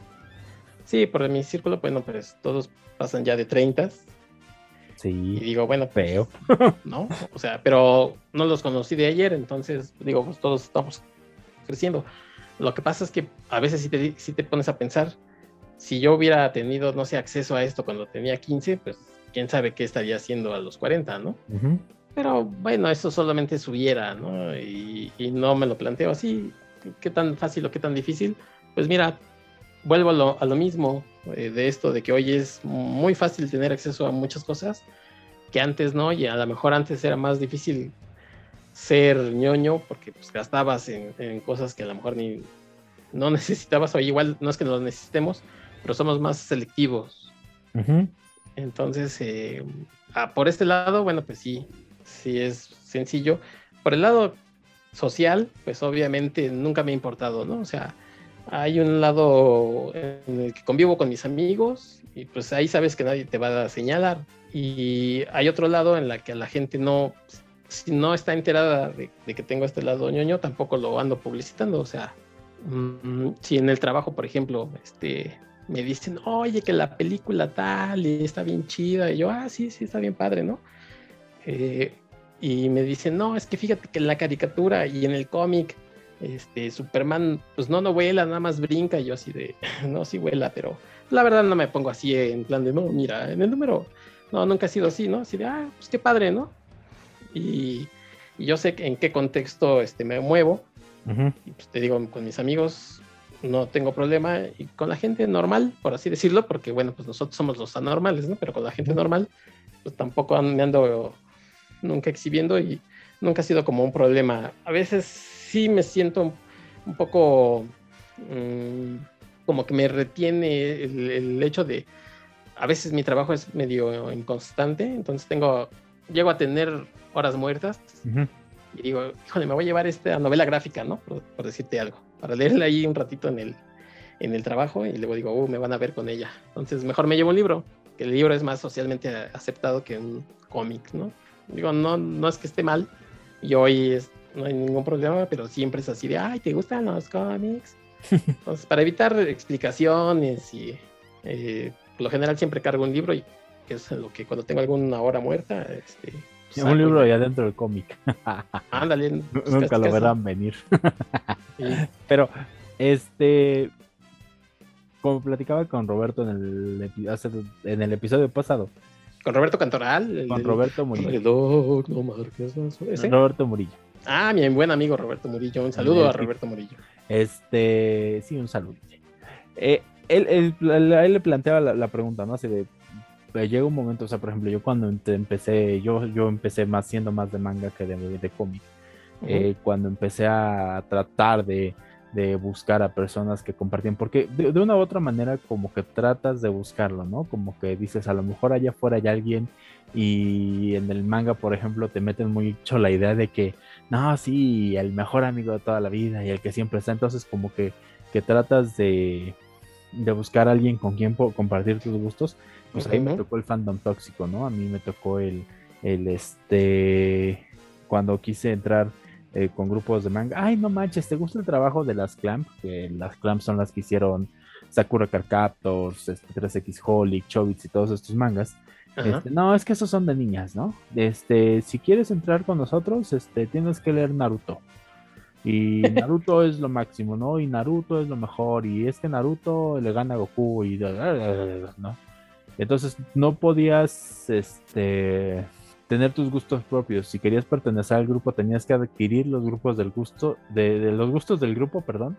sí, por mi círculo, bueno, pues todos pasan ya de 30 Sí. Y digo, bueno, pues, feo. ¿no? O sea, pero no los conocí de ayer, entonces digo, pues todos estamos creciendo. Lo que pasa es que a veces si te, si te pones a pensar, si yo hubiera tenido, no sé, acceso a esto cuando tenía 15, pues quién sabe qué estaría haciendo a los 40, ¿no? Pero bueno, eso solamente subiera, ¿no? Y, y, no me lo planteo así. ¿Qué tan fácil o qué tan difícil? Pues mira, vuelvo a lo, mismo eh, de esto, de que hoy es muy fácil tener acceso a muchas cosas que antes no, y a lo mejor antes era más difícil ser ñoño porque pues gastabas en, cosas que a lo mejor ni no necesitabas, o igual no es que no lo necesitemos, pero somos más selectivos. Entonces, eh, ah, por este lado, bueno, pues sí, sí es sencillo. Por el lado social, pues obviamente nunca me ha importado, ¿no? O sea, hay un lado en el que convivo con mis amigos y pues ahí sabes que nadie te va a señalar. Y hay otro lado en la que la gente no, si no está enterada de, que tengo este lado ñoño, tampoco lo ando publicitando. O sea, mm, si en el trabajo, por ejemplo, este, me dicen, oye, que la película tal está bien chida, y yo, ah, sí, sí, está bien padre, ¿no? Eh, y me dicen, no, es que fíjate que en la caricatura y en el cómic este, Superman, pues no, no vuela, nada más brinca, y yo así de, no, sí vuela, pero la verdad no me pongo así en plan de, no, mira, en el número, no, nunca ha sido así, ¿no? Así de, ah, pues qué padre, ¿no? Y, yo sé en qué contexto este, me muevo, y pues te digo, con mis amigos no tengo problema, y con la gente normal, por así decirlo, porque bueno, pues nosotros somos los anormales, ¿no? Pero con la gente normal, pues tampoco me ando nunca exhibiendo y nunca ha sido como un problema. A veces sí me siento un poco mm, como que me retiene el, hecho de, a veces mi trabajo es medio inconstante, entonces tengo, llego a tener horas muertas y digo, híjole, me voy a llevar esta novela gráfica, ¿no? Por, decirte algo, para leerla ahí un ratito en el, en el trabajo y luego digo, uh, me van a ver con ella. Entonces mejor me llevo un libro, que el libro es más socialmente aceptado que un cómic, ¿no? Digo, no, no es que esté mal, y hoy es, no hay ningún problema, pero siempre es así de, ay, ¿te gustan los cómics? Entonces, para evitar explicaciones y eh, por lo general siempre cargo un libro y que es lo que cuando tengo alguna hora muerta, este, un libro allá dentro del cómic. Ándale. Pues, Nunca lo verán venir. Pero, este, como platicaba con Roberto en el, en el episodio pasado. Con Roberto Cantoral. con Roberto Murillo. Roberto Murillo. Ah, mi buen amigo Roberto Murillo. Un saludo a Roberto Murillo. Este, sí, un saludo. Eh, él, le planteaba la, pregunta, ¿no? Así de, pues, llega un momento, o sea, por ejemplo, yo cuando empecé, yo, yo empecé más siendo más de manga que de, de cómic. Eh, cuando empecé a tratar de, de, buscar a personas que compartían, porque de, de, una u otra manera como que tratas de buscarlo, ¿no? Como que dices, a lo mejor allá afuera hay alguien y en el manga, por ejemplo, te meten mucho la idea de que, no, sí, el mejor amigo de toda la vida y el que siempre está. Entonces, como que, que tratas de, de buscar a alguien con quien compartir tus gustos. Pues ahí me tocó el fandom tóxico, ¿no? A mí me tocó el, el este, cuando quise entrar eh, con grupos de manga. Ay, no manches, ¿te gusta el trabajo de las Clamp? Que las Clamp son las que hicieron Sakura Carcaptors, este, 3X Holic, Chobits y todos estos mangas. Este, no, es que esos son de niñas, ¿no? Este, si quieres entrar con nosotros, este, tienes que leer Naruto. Y Naruto es lo máximo, ¿no? Y Naruto es lo mejor. Y es que Naruto le gana a Goku y ¿no? Entonces no podías, este, tener tus gustos propios. Si querías pertenecer al grupo, tenías que adquirir los grupos del gusto, de, los gustos del grupo, perdón,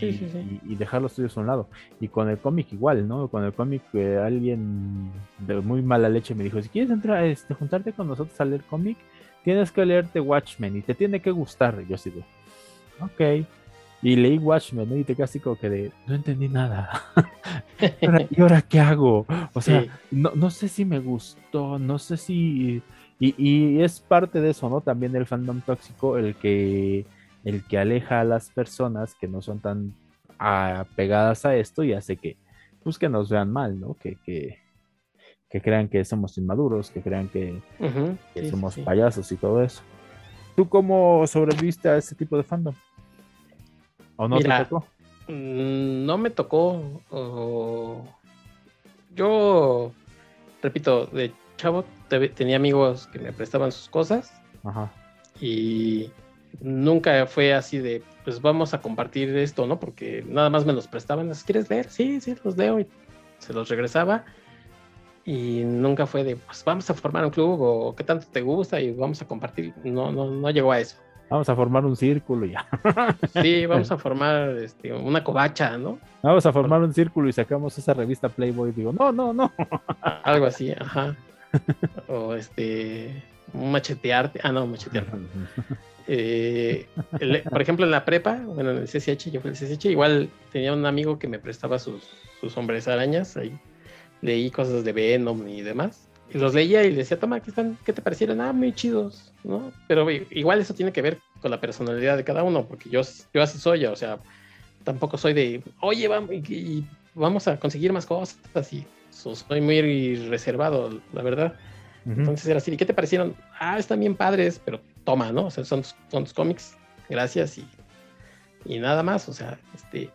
y, dejar los tuyos a un lado. Y con el cómic igual, ¿no? Con el cómic eh, alguien de muy mala leche me dijo, si quieres entrar, este, juntarte con nosotros a leer cómic, tienes que leerte Watchmen y te tiene que gustar. yo así de, ok. Y leí Watchmen, ¿no? Y te casi como que de, no entendí nada. ¿Y ahora qué hago? O sea, no, no sé si me gustó, no sé si y, es parte de eso, ¿no? También el fandom tóxico, el que, el que aleja a las personas que no son tan apegadas a esto y hace que, pues, que nos vean mal, ¿no? Que, que, crean que somos inmaduros, que crean que, somos payasos y todo eso. ¿Tú cómo sobreviviste a ese tipo de fandom? ¿O no te tocó? Mm, no me tocó. Yo, repito, de chavo tenía amigos que me prestaban sus cosas. Y nunca fue así de, pues vamos a compartir esto, ¿no? Porque nada más me los prestaban. ¿Quieres leer? Sí, sí, los leo y se los regresaba. Y nunca fue de, pues vamos a formar un club o qué tanto te gusta y vamos a compartir. No, no, no llegó a eso. Vamos a formar un círculo ya. Sí, vamos a formar este, una covacha, ¿no? Vamos a formar un círculo y sacamos esa revista Playboy. Digo, no, no, no. Algo así, ajá. o este, machetearte. Ah, no, machetearte. Eh, por ejemplo, en la prepa, bueno, en el CCH, yo fui el CCH, igual tenía un amigo que me prestaba sus, sus hombres arañas. Ahí leí cosas de Venom y demás. Y los leía y le decía, toma, ¿qué, están, ¿qué te parecieron? Ah, muy chidos, ¿no? Pero igual eso tiene que ver con la personalidad de cada uno, porque yo, yo así soy, o sea, tampoco soy de, oye, vamos, y, vamos a conseguir más cosas, y soy muy reservado, la verdad. Entonces era así, ¿y qué te parecieron? Ah, están bien padres, pero toma, ¿no? O sea, son, son tus cómics, gracias y, y nada más, o sea, este...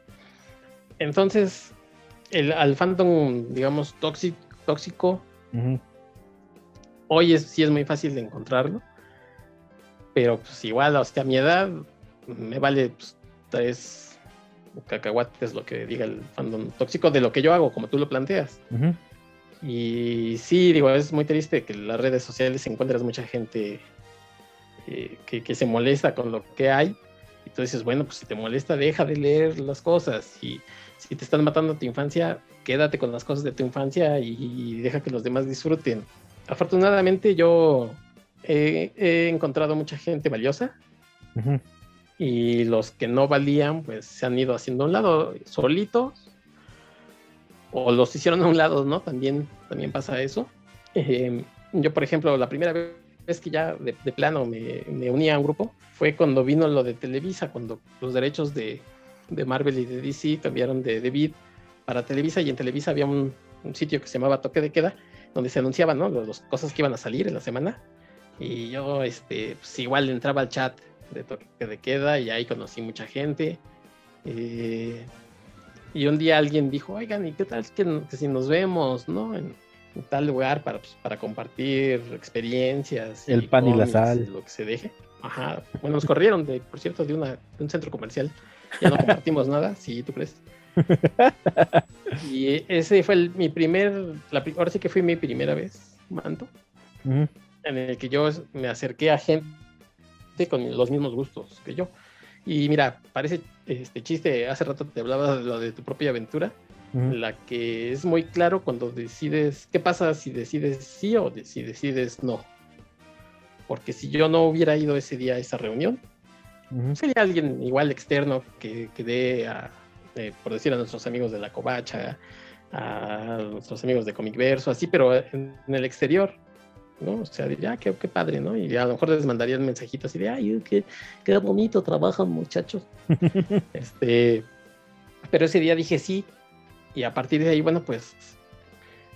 Entonces, el, al fandom, digamos, tóxico, tóxico hoy es, sí es muy fácil de encontrarlo, pero pues igual, o sea, a mi edad me vale pues, tres cacahuates lo que diga el fandom tóxico de lo que yo hago, como tú lo planteas. Y sí, digo, es muy triste que en las redes sociales encuentras mucha gente eh, que, se molesta con lo que hay. Y tú dices, bueno, pues si te molesta, deja de leer las cosas. Y si te están matando tu infancia, quédate con las cosas de tu infancia y, deja que los demás disfruten. Afortunadamente yo he, encontrado mucha gente valiosa y los que no valían pues se han ido haciendo a un lado solitos o los hicieron a un lado, ¿no? También, también pasa eso. Em, yo, por ejemplo, la primera vez que ya de, plano me, me, uní a un grupo fue cuando vino lo de Televisa, cuando los derechos de, de Marvel y de DC cambiaron de David para Televisa y en Televisa había un, un, sitio que se llamaba Toque de Queda, donde se anunciaban, ¿no? Las cosas que iban a salir en la semana. Y yo, este, pues igual entraba al chat de toque de queda y ahí conocí mucha gente. Eh, y un día alguien dijo, oigan, ¿y qué tal que, si nos vemos, no? En, tal lugar para, pues, para compartir experiencias. El pan y la sal. Lo que se deje. Ajá. Bueno, nos corrieron, de, por cierto, de, una, de un centro comercial. Ya no compartimos nada, si tú crees. y ese fue mi primer, la, ahora sí que fue mi primera vez, Manto, en el que yo me acerqué a gente con los mismos gustos que yo. Y mira, parece este chiste, hace rato te hablaba de lo de tu propia aventura, la que es muy claro cuando decides, ¿qué pasa si decides sí o si decides no? Porque si yo no hubiera ido ese día a esa reunión, sería alguien igual externo que, que dé a, eh, por decir a nuestros amigos de la Covacha, a nuestros amigos de Comic Verso, así, pero en el exterior. ¿No? O sea, diría, ah, qué, padre, ¿no? Y a lo mejor les mandarían mensajitos así de, ay, qué, qué bonito trabajan, muchachos. este, pero ese día dije sí, y a partir de ahí, bueno, pues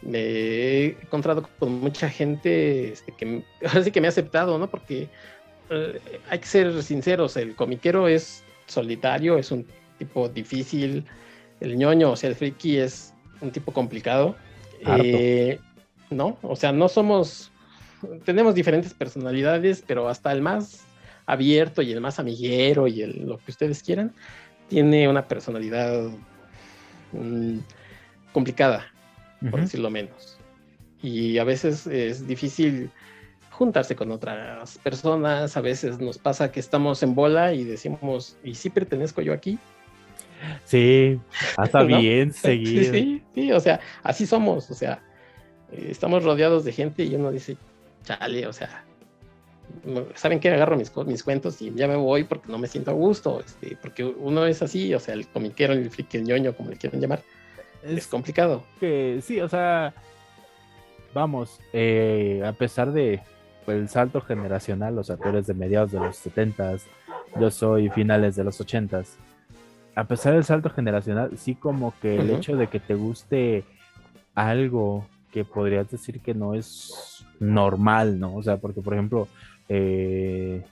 me he encontrado con mucha gente este, que así que me ha aceptado, ¿no? Porque eh, hay que ser sinceros, el comiquero es solitario, es un tipo difícil, el ñoño, o sea, el friki es un tipo complicado. Eh, ¿no? O sea, no somos tenemos diferentes personalidades, pero hasta el más abierto y el más amiguero y el, lo que ustedes quieran, tiene una personalidad mm, complicada, por decirlo menos. Y a veces es difícil juntarse con otras personas, a veces nos pasa que estamos en bola y decimos, ¿y si pertenezco yo aquí? Sí, hasta bien seguido. Sí, sí, o sea, así somos, o sea, eh, estamos rodeados de gente y uno dice, chale, o sea, ¿saben qué? Agarro mis, mis cuentos y ya me voy porque no me siento a gusto, este, porque uno es así, o sea, el comiquero, el friki, el ñoño, como le quieran llamar, es, complicado. Que sí, o sea, vamos, eh, a pesar de pues, el salto generacional, o sea, tú eres de mediados de los 70 yo soy finales de los 80 a pesar del salto generacional, sí como que el hecho de que te guste algo que podrías decir que no es normal, ¿no? O sea, porque por ejemplo, eh,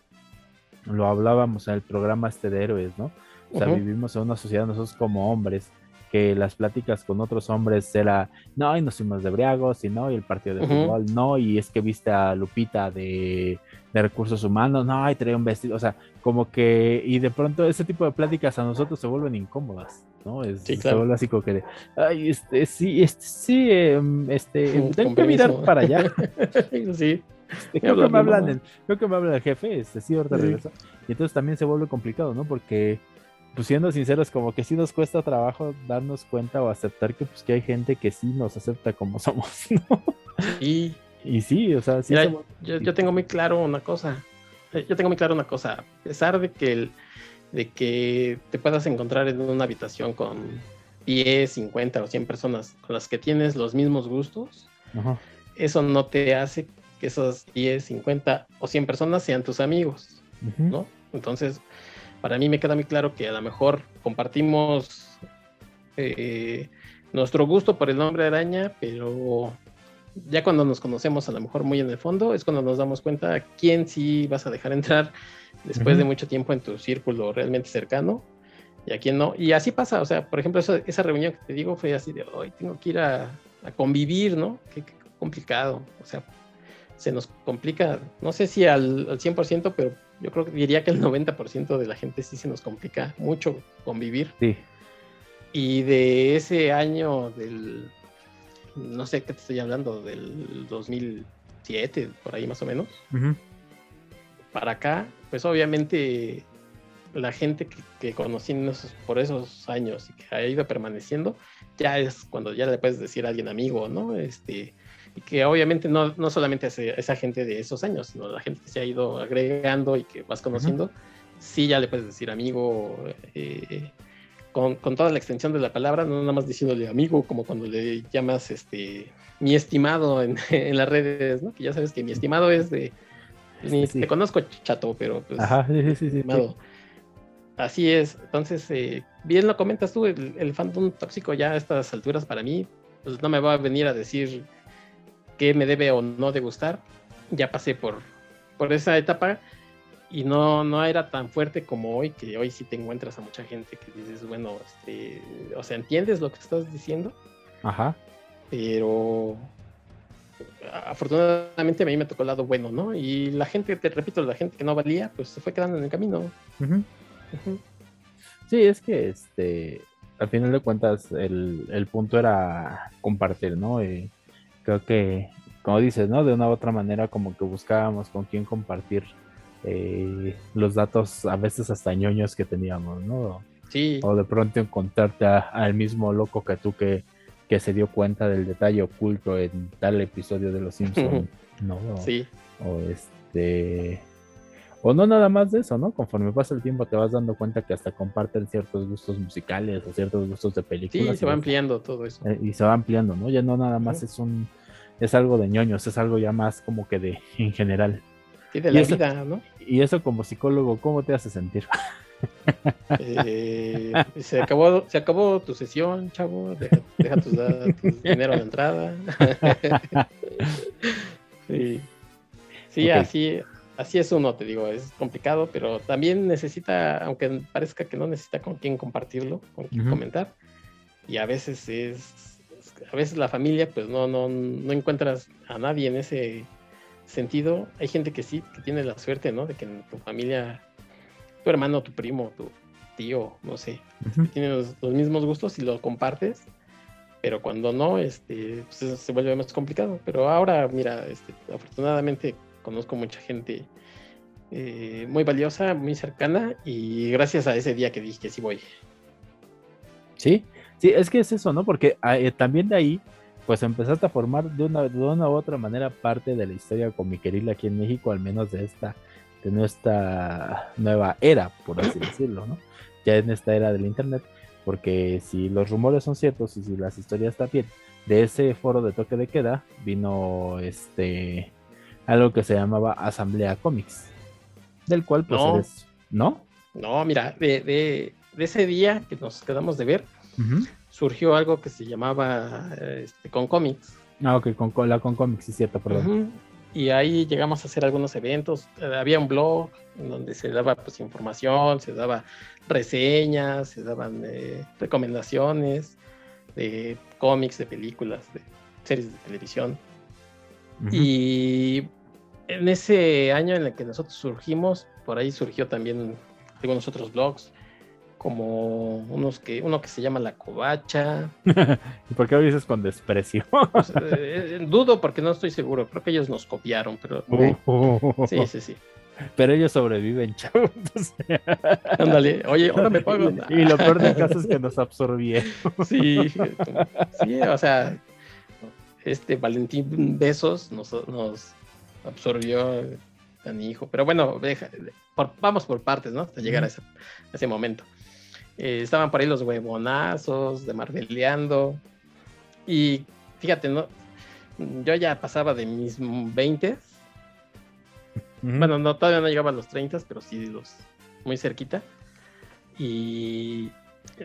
lo hablábamos en el programa este de héroes, ¿no? O sea, vivimos en una sociedad nosotros como hombres que las pláticas con otros hombres era, no, y nos fuimos de briagos, y no, y el partido de fútbol, no, y es que viste a Lupita de, recursos humanos, no, y traía un vestido, o sea, como que, y de pronto ese tipo de pláticas a nosotros se vuelven incómodas, ¿no? Es, vuelve así como que, ay, este, sí, este, sí, em, este, tengo que mirar para allá. sí. Este, creo, que me hablan el, creo que me habla el jefe, este, sí, ahorita regreso. Y entonces también se vuelve complicado, ¿no? Porque pues siendo sinceros, como que sí nos cuesta trabajo darnos cuenta o aceptar que pues que hay gente que sí nos acepta como somos, ¿no? Y, y sí, o sea, sí yo, tengo muy claro una cosa. Yo tengo muy claro una cosa. A pesar de que el, de que te puedas encontrar en una habitación con 10, 50 o 100 personas con las que tienes los mismos gustos, eso no te hace que esos 10, 50 o 100 personas sean tus amigos, ¿no? Entonces, para mí me queda muy claro que a lo mejor compartimos eh, nuestro gusto por el nombre de araña, pero ya cuando nos conocemos a lo mejor muy en el fondo es cuando nos damos cuenta quién sí vas a dejar entrar después de mucho tiempo en tu círculo realmente cercano y a quién no. Y así pasa, o sea, por ejemplo, esa reunión que te digo fue así de hoy tengo que ir a, convivir, ¿no? Qué, complicado, o sea, se nos complica, no sé si al, al 100%, pero yo creo que diría que el 90% de la gente sí se nos complica mucho convivir. Sí. Y de ese año del, no sé qué te estoy hablando, del 2007, por ahí más o menos, para acá, pues obviamente la gente que, que conocí por esos años y que ha ido permaneciendo, ya es cuando ya le puedes decir a alguien amigo, ¿no? Este, y que obviamente no, no solamente es esa gente de esos años, sino la gente que se ha ido agregando y que vas conociendo, sí ya le puedes decir amigo, eh, con, con, toda la extensión de la palabra, no nada más diciéndole amigo, como cuando le llamas este mi estimado en, en las redes, ¿no? Que ya sabes que mi estimado es de ni te conozco chato, pero pues Ajá, sí, sí, estimado. Así es, entonces, eh, bien lo comentas tú, el, el fandom tóxico ya a estas alturas para mí, pues no me va a venir a decir qué me debe o no de gustar. Ya pasé por, por esa etapa y no, no era tan fuerte como hoy, que hoy sí te encuentras a mucha gente que dices, bueno, este, o sea, ¿entiendes lo que estás diciendo? Ajá. Pero afortunadamente a mí me tocó el lado bueno, ¿no? Y la gente, te repito, la gente que no valía, pues se fue quedando en el camino. Sí, es que este, al final de cuentas, el, el punto era compartir, ¿no? Y creo que, como dices, ¿no? De una u otra manera como que buscábamos con quién compartir eh, los datos, a veces hasta ñoños que teníamos, ¿no? Sí. O de pronto encontrarte al mismo loco que tú que, que se dio cuenta del detalle oculto en tal episodio de Los Simpsons, ¿no? sí. O este... O no nada más de eso, ¿no? Conforme pasa el tiempo te vas dando cuenta que hasta comparten ciertos gustos musicales o ciertos gustos de películas. Sí, se va ampliando todo eso. Eh, y se va ampliando, ¿no? Ya no nada más es un... Es algo de ñoños, es algo ya más como que de en general. Sí, de la vida, ¿no? Y eso como psicólogo, ¿cómo te hace sentir? Eh, se, acabó, se acabó tu sesión, chavo. Deja, tus, dinero la entrada. sí, sí así, así es uno, te digo, es complicado, pero también necesita, aunque parezca que no necesita con quién compartirlo, con quién comentar, y a veces es, a veces la familia, pues no, no, no encuentras a nadie en ese sentido. Hay gente que sí, que tiene la suerte, ¿no? De que en tu familia, tu hermano, tu primo, tu tío, no sé, tienen los, mismos gustos y lo compartes, pero cuando no, este, pues se vuelve más complicado. Pero ahora, mira, este, afortunadamente conozco mucha gente eh, muy valiosa, muy cercana, y gracias a ese día que dije que sí voy. Sí, sí, es que es eso, ¿no? Porque ah, eh, también de ahí, pues empezaste a formar de una, de una u otra manera parte de la historia comiqueril aquí en México, al menos de esta, de nuestra nueva era, por así decirlo, ¿no? Ya en esta era del internet, porque si los rumores son ciertos y si las historias están bien, de ese foro de toque de queda vino este algo que se llamaba Asamblea Comics, del cual pues No. eres- ¿no? No, mira, de, de- de ese día que nos quedamos de ver, surgió algo que se llamaba este, con cómics. Ah, ok, con, la con cómics, sí, cierto, perdón. Y ahí llegamos a hacer algunos eventos. Eh, había un blog en donde se daba pues, información, se daba reseñas, se daban eh, recomendaciones de cómics, de películas, de series de televisión. Y en ese año en el que nosotros surgimos, por ahí surgió también algunos otros blogs, como unos que, uno que se llama La Covacha. ¿Y por qué lo dices con desprecio? Pues, eh, eh, dudo porque no estoy seguro, creo que ellos nos copiaron, pero sí, sí, sí. Pero ellos sobreviven, chavos. Ándale, oye, ahora me pago. Y lo peor del caso es que nos absorbieron. Sí, sí, o sea, este Valentín Besos nos, nos absorbió tan hijo. Pero bueno, deja- por- vamos por partes, ¿no? Hasta llegar a ese, a ese momento. Eh, estaban por ahí los huevonazos de Marveleando. Y fíjate, ¿no? Yo ya pasaba de mis 20. Bueno, no, todavía no llegaba a los 30, pero sí los muy cerquita. Y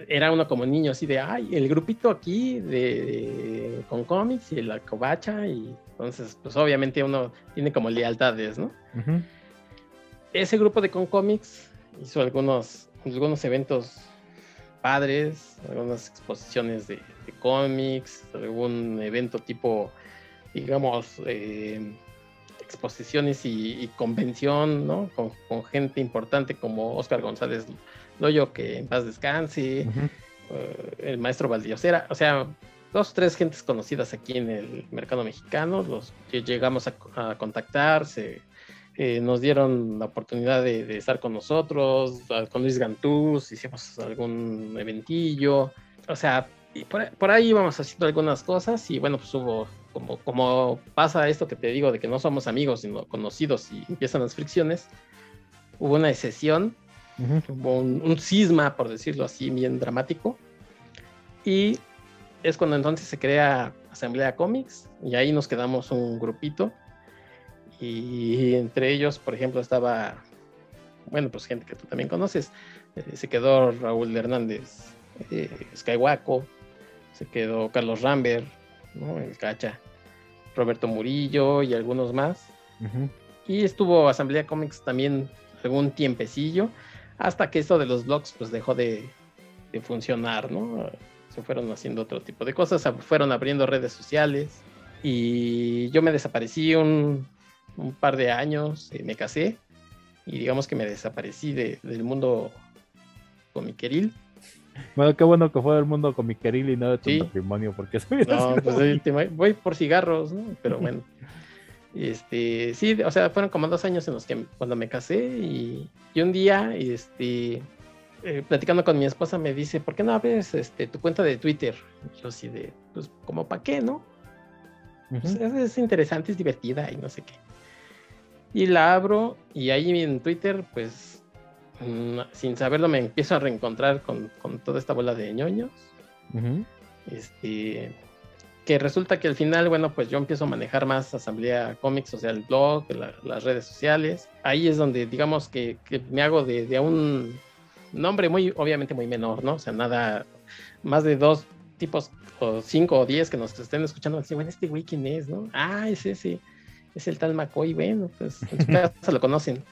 era uno como niño, así de, ay, el grupito aquí de, de- con cómics y la covacha. Y entonces, pues obviamente uno tiene como lealtades, ¿no? Ese grupo de con cómics hizo algunos, algunos eventos padres, algunas exposiciones de, de cómics, algún evento tipo, digamos, eh, exposiciones y, y convención, ¿no? Con, con gente importante como Oscar González Loyo, que en paz descanse, eh, el maestro Valdiosera, o sea, dos o tres gentes conocidas aquí en el mercado mexicano, los que llegamos a, a contactar, se, eh, nos dieron la oportunidad de, de estar con nosotros, con Luis Gantús, hicimos algún eventillo, o sea, y por, por ahí íbamos haciendo algunas cosas y bueno, pues hubo, como, como pasa esto que te digo, de que no somos amigos, sino conocidos y empiezan las fricciones, hubo una sesión Ujú. hubo un, un cisma, por decirlo así, bien dramático. Y es cuando entonces se crea Asamblea Comics y ahí nos quedamos un grupito. Y entre ellos, por ejemplo, estaba, bueno, pues gente que tú también conoces. Eh, se quedó Raúl Hernández eh, Skywaco, se quedó Carlos Rambert, ¿no? el Cacha, Roberto Murillo y algunos más. Y estuvo Asamblea Comics también algún tiempecillo, hasta que esto de los blogs pues dejó de, de funcionar, ¿no? Se fueron haciendo otro tipo de cosas, se fueron abriendo redes sociales y yo me desaparecí un, un par de años, eh, me casé y digamos que me desaparecí de- del mundo comiqueril. Bueno, qué bueno que fue del mundo comiqueril y no de tu Sí. matrimonio, porque eso No, pues muy- ahí te va- voy por cigarros, ¿no? Pero bueno. Este, sí, o sea, fueron como dos años en los que cuando me casé y, y un día, este, eh, platicando con mi esposa me dice, ¿por qué no abres este, tu cuenta de Twitter? Y yo así de, pues, como para qué, no? Pues, es interesante, es divertida y no sé qué. Y la abro y ahí en Twitter, pues, mm, sin saberlo me empiezo a reencontrar con, con toda esta bola de ñoños. Este, que resulta que al final, bueno, pues yo empiezo a manejar más Asamblea Comics, o sea, el blog, la- las redes sociales. Ahí es donde, digamos, que, que me hago de, de un nombre muy, obviamente muy menor, ¿no? O sea, nada, más de dos tipos, o cinco o diez que nos estén escuchando, así, bueno, este güey, ¿quién es, no? Ah, es ese, es el tal McCoy, bueno, pues en su casa lo conocen.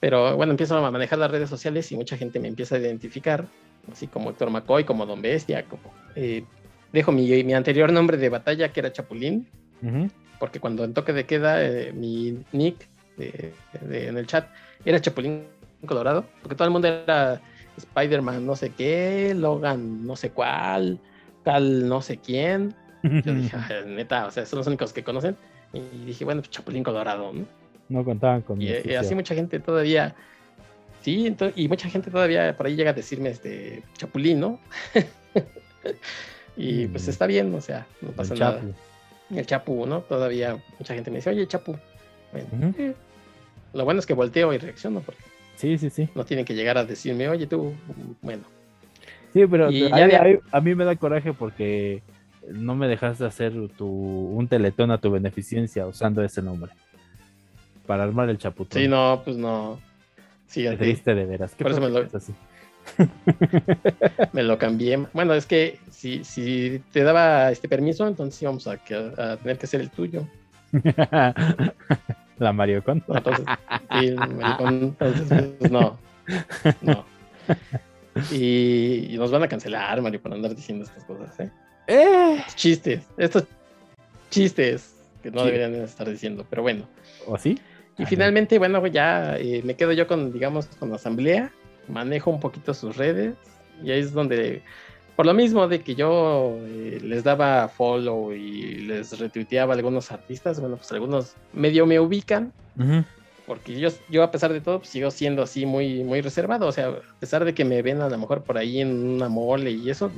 Pero bueno, empiezo a manejar las redes sociales y mucha gente me empieza a identificar, así como Héctor McCoy, como Don Bestia, como... eh, dejo mi, mi anterior nombre de batalla, que era Chapulín, Ujú. porque cuando en toque de queda, eh, mi nick de- de- en el chat era Chapulín Colorado, porque todo el mundo era Spider-Man no sé qué, Logan no sé cuál, Cal no sé quién. Yo dije, "Ah, neta, o sea, son los únicos que conocen. Y dije, bueno, pues Chapulín Colorado, ¿no? No contaban con Y, y así mucha gente todavía, sí, y mucha gente todavía por ahí llega a decirme este chapulín, ¿no? y pues mm. está bien, o sea, no pasa nada. El chapu, ¿no? Todavía mucha gente me dice, oye, chapu. Lo bueno es que volteo y reacciono porque sí, sí, sí. no tienen que llegar a decirme, oye, tú, bueno. Sí, pero a, mí me da coraje porque no me dejaste hacer tu, un teletón a tu beneficencia usando ese nombre. Para armar el chaputón. Sí, no, pues no. Sí, triste de veras. Por eso me lo... Así? me lo cambié. Bueno, es que si, si te daba este permiso, entonces íbamos a, a tener que hacer el tuyo. La Mario Con. Entonces, sí, Mario Con, entonces, pues, no. No. Y, nos van a cancelar, Mario, por andar diciendo estas cosas, ¿eh? Eh. Chistes, estos chistes que no deberían estar diciendo, pero bueno. ¿O sí? Y finalmente, bueno, ya eh, me quedo yo con, digamos, con la asamblea, manejo un poquito sus redes y ahí es donde por lo mismo de que yo eh, les daba follow y les retuiteaba a algunos artistas, bueno, pues algunos medio me ubican. Porque yo, yo a pesar de todo, pues, sigo siendo así muy, muy reservado. O sea, a pesar de que me ven a lo mejor por ahí en una mole y eso,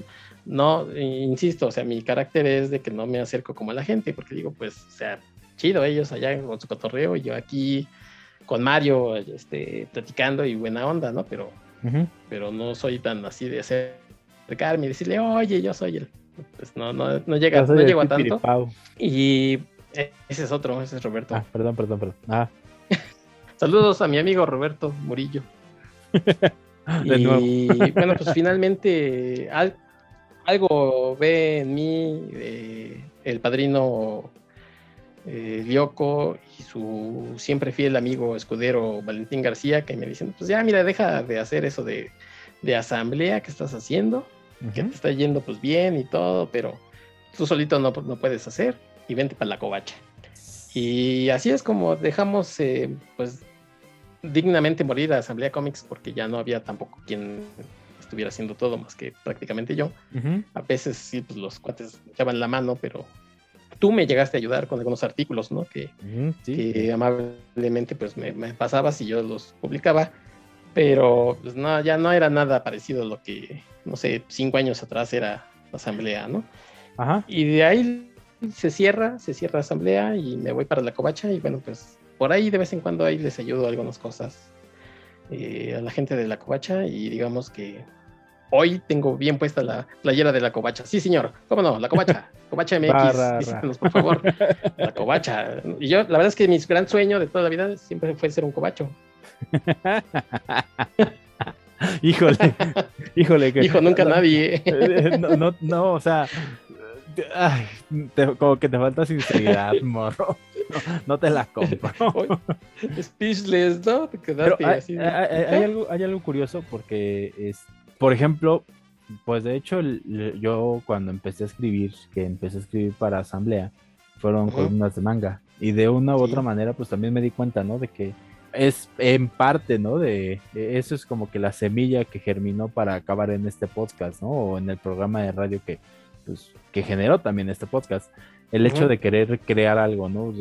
no, insisto, o sea, mi carácter es de que no me acerco como a la gente, porque digo, pues, o sea, chido ellos allá con su cotorreo y yo aquí con Mario, este, platicando y buena onda, ¿no? Pero, pero no soy tan así de acercarme y decirle, oye, yo soy él. Pues no, no, no llega, no llego a tanto. Y ese es otro, ese es Roberto. Ah, perdón, perdón, perdón. Ah. Saludos a mi amigo Roberto Murillo. y bueno, pues finalmente algo ve en mí eh, el padrino eh, Lioco y su siempre fiel amigo escudero Valentín García, que me dicen, pues ya, mira, deja de hacer eso de, de asamblea que estás haciendo que te está yendo pues bien y todo, pero tú solito no, no puedes hacer y vente para la covacha. Y así es como dejamos eh, pues dignamente morir a Asamblea Comics porque ya no había tampoco quien estuviera haciendo todo más que prácticamente yo. A veces sí, pues los cuates echaban la mano, pero tú me llegaste a ayudar con algunos artículos, ¿no? Que, que amablemente pues me, me, pasabas y yo los publicaba, pero pues no, ya no era nada parecido a lo que no sé, cinco años atrás era la asamblea, ¿no? Ajá. Y de ahí se cierra, se cierra la asamblea y me voy para la covacha y bueno, pues por ahí de vez en cuando ahí les ayudo algunas cosas eh, a la gente de la covacha y digamos que hoy tengo bien puesta la playera de la covacha. Sí, señor, cómo no, la covacha, covacha MX, por favor, la covacha. Y yo, la verdad es que mi gran sueño de toda la vida siempre fue ser un covacho. híjole, híjole. Que, Hijo, nunca nadie. Eh, no, no, no, o sea, como que te falta sinceridad, morro. No, te la compro. Speechless, ¿no? Te quedaste hay, así. Hay, algo, hay algo curioso porque, es, por ejemplo, pues de hecho, yo cuando empecé a escribir, que empecé a escribir para asamblea, fueron columnas de manga. Y de una u otra manera, pues también me di cuenta, ¿no? De que es en parte, ¿no? De, eso es como que la semilla que germinó para acabar en este podcast, ¿no? O en el programa de radio que, pues, que generó también este podcast. El hecho de querer crear algo, ¿no?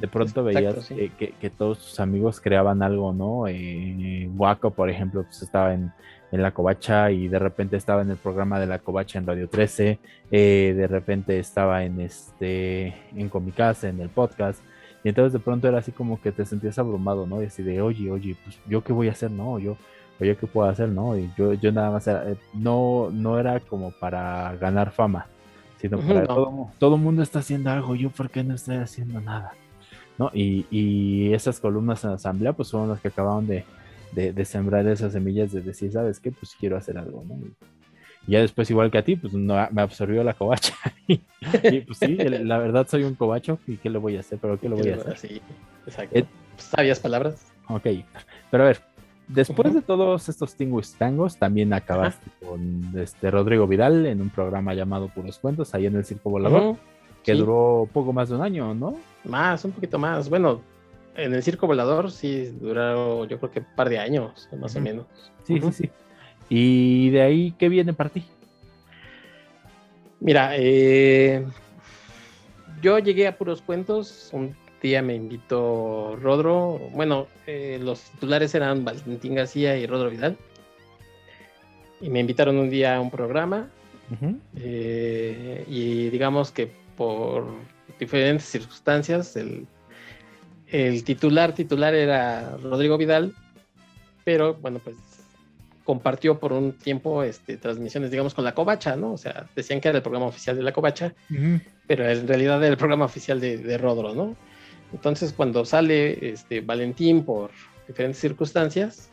de pronto veías que, todos tus amigos creaban algo, ¿no? Eh, Waco, por ejemplo, pues estaba en, la Covacha y de repente estaba en el programa de la Covacha en Radio 13, eh, de repente estaba en este en Comicase, en el podcast, y entonces de pronto era así como que te sentías abrumado, ¿no? Y así de, oye, oye, pues yo qué voy a hacer, ¿no? Yo, oye, ¿qué puedo hacer, no? Y yo, yo nada más era, eh, no, no era como para ganar fama, sino para todo el mundo está haciendo algo, yo por qué no estoy haciendo nada, ¿no? Y, y esas columnas en asamblea, pues fueron las que acababan de, de, sembrar esas semillas de decir, ¿sabes qué? Pues quiero hacer algo, ¿no? Y ya después, igual que a ti, pues no, me absorbió la covacha. y, pues sí, la verdad soy un covacho y ¿qué le voy a hacer? ¿Pero qué le voy a hacer? Sí, exacto. Eh, Sabias palabras. Ok, pero a ver, después de todos estos tingos tangos, también acabaste con este Rodrigo Vidal en un programa llamado Puros Cuentos, ahí en el Circo Volador, que duró poco más de un año, ¿no? Más, un poquito más. Bueno, en el Circo Volador sí duró yo creo que un par de años, más o menos. Sí, sí, sí. Y de ahí, ¿qué viene para ti? Mira, eh, yo llegué a puros cuentos día me invitó Rodro. Bueno, eh, los titulares eran Valentín García y Rodro Vidal. Y me invitaron un día a un programa. Eh, y digamos que por diferentes circunstancias, el, el titular titular era Rodrigo Vidal, pero bueno, pues compartió por un tiempo este, transmisiones, digamos, con la Covacha, ¿no? O sea, decían que era el programa oficial de la Covacha, pero en realidad era el programa oficial de, de, Rodro, ¿no? Entonces, cuando sale este, Valentín por diferentes circunstancias,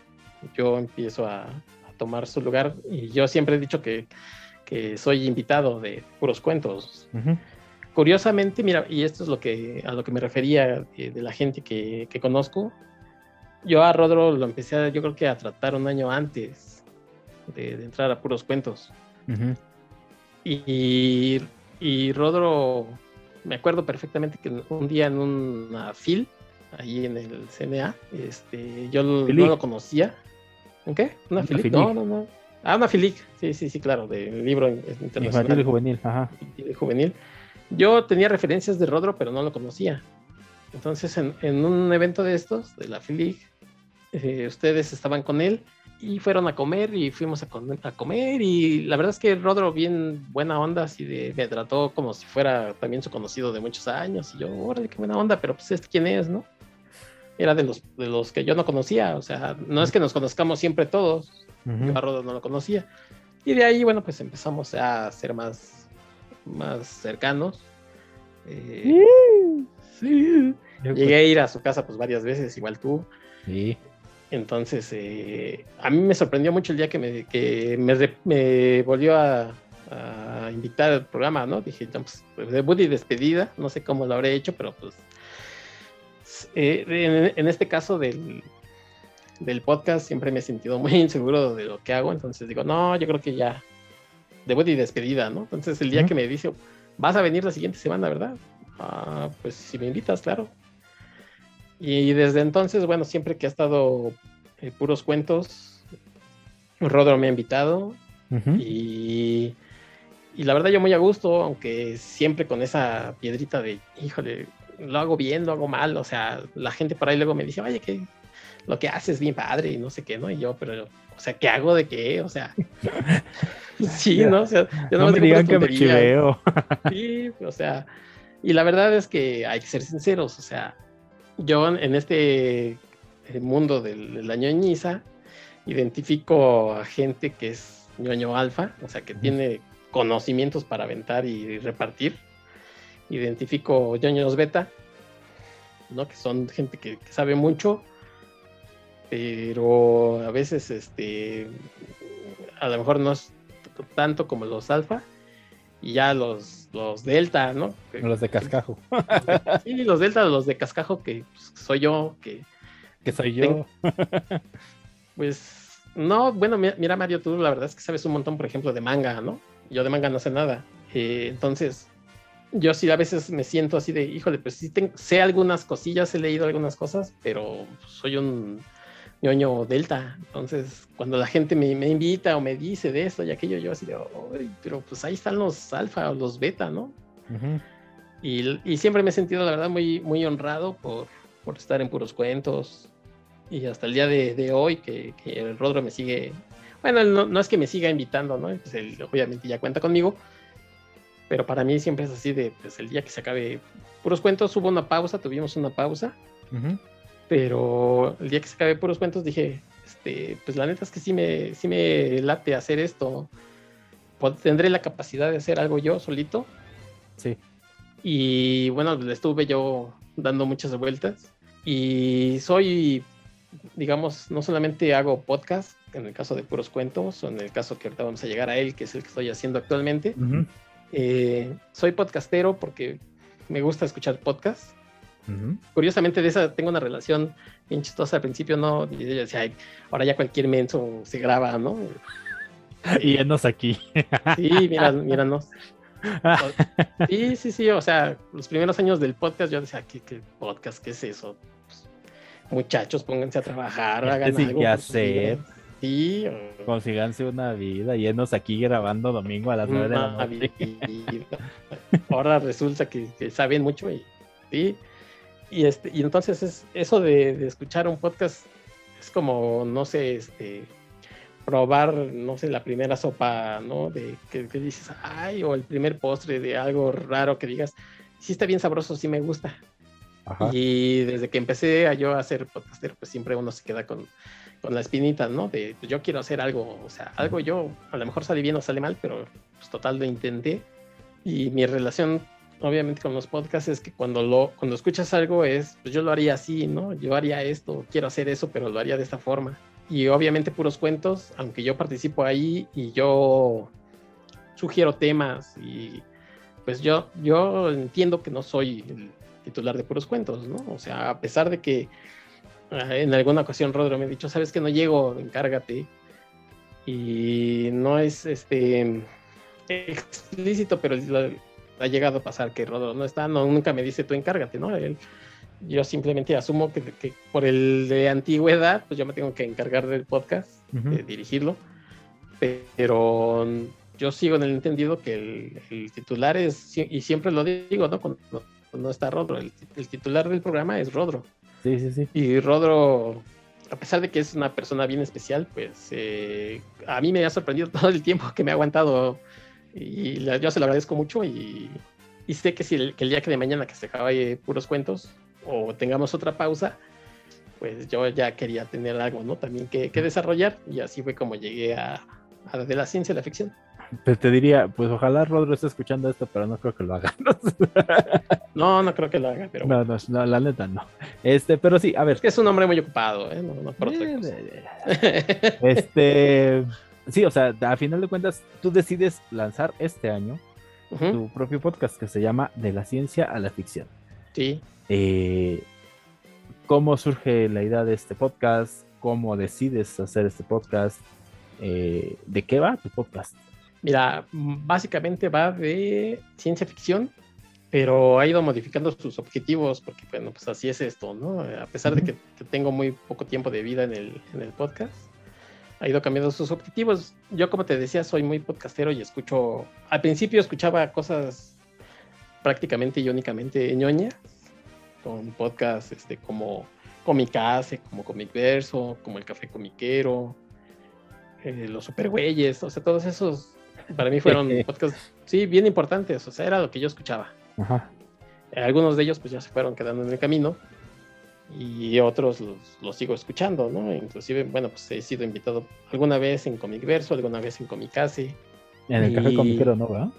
yo empiezo a, a, tomar su lugar y yo siempre he dicho que, que soy invitado de puros cuentos. Curiosamente, mira, y esto es lo que, a lo que me refería de, de la gente que, que conozco, yo a Rodro lo empecé, a, yo creo que a tratar un año antes de, entrar a puros cuentos. y, y, Rodro, me acuerdo perfectamente que un día en una FIL, ahí en el CNA, este, yo no lo conocía. ¿En qué? ¿Una, ¿Una FILIC? No, no, no. Ah, una FILIC, sí, sí, sí, claro, de libro internacional. Infantil y juvenil, ajá. Y juvenil. Yo tenía referencias de Rodro, pero no lo conocía. Entonces, en, en, un evento de estos, de la FILIG, eh, ustedes estaban con él y fueron a comer y fuimos a, a, comer y la verdad es que Rodro bien buena onda, así de, me trató como si fuera también su conocido de muchos años y yo, órale, qué buena onda, pero pues este quién es, ¿no? Era de los, de los que yo no conocía, o sea, no es que nos conozcamos siempre todos, yo a Rodro no lo conocía. Y de ahí, bueno, pues empezamos a ser más, más cercanos. Eh, sí. Llegué a ir a su casa pues varias veces, igual tú. Sí. Entonces, eh, a mí me sorprendió mucho el día que me, que me, volvió a, invitar al programa, ¿no? Dije, pues, pues, debut y despedida, no sé cómo lo habré hecho, pero pues eh, en, este caso del, del podcast siempre me he sentido muy inseguro de lo que hago, entonces digo, no, yo creo que ya, debut y despedida, ¿no? Entonces el día que me dice, vas a venir la siguiente semana, ¿verdad? Ah, pues si me invitas, claro. Y desde entonces, bueno, siempre que ha estado eh, puros cuentos, Rodro me ha invitado y, y, la verdad yo muy a gusto, aunque siempre con esa piedrita de, híjole, lo hago bien, lo hago mal, o sea, la gente por ahí luego me dice, oye, que lo que haces bien padre y no sé qué, ¿no? Y yo, pero, o sea, ¿qué hago de qué? O sea, sí, ¿no? O sea, yo no, me digan que me chiveo. sí, o sea, y la verdad es que hay que ser sinceros, o sea, yo en este eh, mundo de la ñoñiza identifico a gente que es ñoño alfa, o sea, que tiene conocimientos para aventar y repartir. Identifico ñoños beta, ¿no? Que son gente que, sabe mucho, pero a veces este a lo mejor no es tanto como los alfa y ya los, los delta, ¿no? Los de cascajo. Sí, los delta, los de cascajo, que pues, soy yo, que... Que soy yo. pues, no, bueno, mira Mario, tú la verdad es que sabes un montón, por ejemplo, de manga, ¿no? Yo de manga no sé nada. Eh, entonces, yo sí a veces me siento así de, híjole, pues sí sé algunas cosillas, he leído algunas cosas, pero soy un ñoño delta. Entonces, cuando la gente me, invita o me dice de esto y aquello, yo así de, pero pues ahí están los alfa o los beta, ¿no? y, siempre me he sentido, la verdad, muy, muy honrado por, por estar en puros cuentos. Y hasta el día de, hoy, que, el Rodro me sigue. Bueno, no, es que me siga invitando, ¿no? Pues obviamente ya cuenta conmigo. Pero para mí siempre es así de, pues el día que se acabe puros cuentos, hubo una pausa, tuvimos una pausa. Pero el día que se acabe puros cuentos dije, este, pues la neta es que sí me, sí me late hacer esto. Tendré la capacidad de hacer algo yo solito. Sí. Y bueno, le estuve yo dando muchas vueltas. Y soy, digamos, no solamente hago podcast, en el caso de puros cuentos, o en el caso que ahorita vamos a llegar a él, que es el que estoy haciendo actualmente. Eh, soy podcastero porque me gusta escuchar podcasts. Curiosamente, de esa tengo una relación bien chistosa. Al principio no, y decía, ahora ya cualquier menso se graba, ¿no? Y enos aquí. Sí, mira, míranos. Sí, sí, sí, o sea, los primeros años del podcast yo decía, ¿qué, qué podcast? ¿Qué es eso? Pues, muchachos, pónganse a trabajar, hagan algo. que hacer. Sí. Consíganse una vida, y enos aquí grabando domingo a las nueve de la noche. Ahora resulta que, que saben mucho y sí. Y, este, y entonces es, eso de, escuchar un podcast es como, no sé, este, probar, no sé, la primera sopa, ¿no? De que, dices, ay, o el primer postre de algo raro que digas, sí está bien sabroso, sí me gusta. Y desde que empecé a yo a hacer podcaster, pues siempre uno se queda con, con la espinita, ¿no? De pues yo quiero hacer algo, o sea, algo yo, a lo mejor sale bien o sale mal, pero pues total lo intenté. Y mi relación, obviamente, con los podcasts es que cuando, lo, cuando escuchas algo es, pues yo lo haría así, ¿no? Yo haría esto, quiero hacer eso, pero lo haría de esta forma. Y obviamente puros cuentos, aunque yo participo ahí y yo sugiero temas y pues yo, yo entiendo que no soy el titular de puros cuentos, ¿no? O sea, a pesar de que ah, en alguna ocasión Rodro me ha dicho, sabes que no llego, encárgate. Y no es este explícito, pero ha llegado a pasar que Rodro no está, no, nunca me dice tú encárgate, ¿no? Él, yo simplemente asumo que, por el de antigüedad, pues yo me tengo que encargar del podcast, de dirigirlo, pero yo sigo en el entendido que el, titular es, y siempre lo digo, ¿no? Cuando, no está Rodro, el, titular del programa es Rodro. Sí, sí, sí. Y Rodro, a pesar de que es una persona bien especial, pues eh, a mí me ha sorprendido todo el tiempo que me ha aguantado y yo se lo agradezco mucho y, sé que si el, que el día que de mañana que se acabe puros cuentos o tengamos otra pausa, pues yo ya quería tener algo, ¿no? También que, que desarrollar y así fue como llegué a, a de la ciencia y la ficción. Pues te diría, pues ojalá Rodro esté escuchando esto, pero no creo que lo haga. no, no creo que lo haga, pero no, no, la neta no. Este, pero sí, a ver. Es que es un hombre muy ocupado, ¿eh? No, por otra cosa. este, sí, o sea, a final de cuentas, tú decides lanzar este año tu propio podcast que se llama De la ciencia a la ficción. Sí. Eh, ¿Cómo surge la idea de este podcast? ¿Cómo decides hacer este podcast? Eh, ¿De qué va tu podcast? Mira, básicamente va de ciencia ficción, pero ha ido modificando sus objetivos, porque bueno, pues así es esto, ¿no? A pesar de que, tengo muy poco tiempo de vida en el, en el podcast, ha ido cambiando sus objetivos. Yo, como te decía, soy muy podcastero y escucho, al principio escuchaba cosas prácticamente y únicamente ñoña, con podcasts este, como Comicase, como Comic Verso, como El Café Comiquero, eh, Los Supergüeyes, o sea, todos esos para mí fueron podcasts, sí, bien importantes, o sea, era lo que yo escuchaba. Algunos de ellos pues ya se fueron quedando en el camino y otros los, sigo escuchando, ¿no? Inclusive, bueno, pues he sido invitado alguna vez en Comic Verso, alguna vez en Comicase. En el Café Comiquero, ¿no? ¿verdad?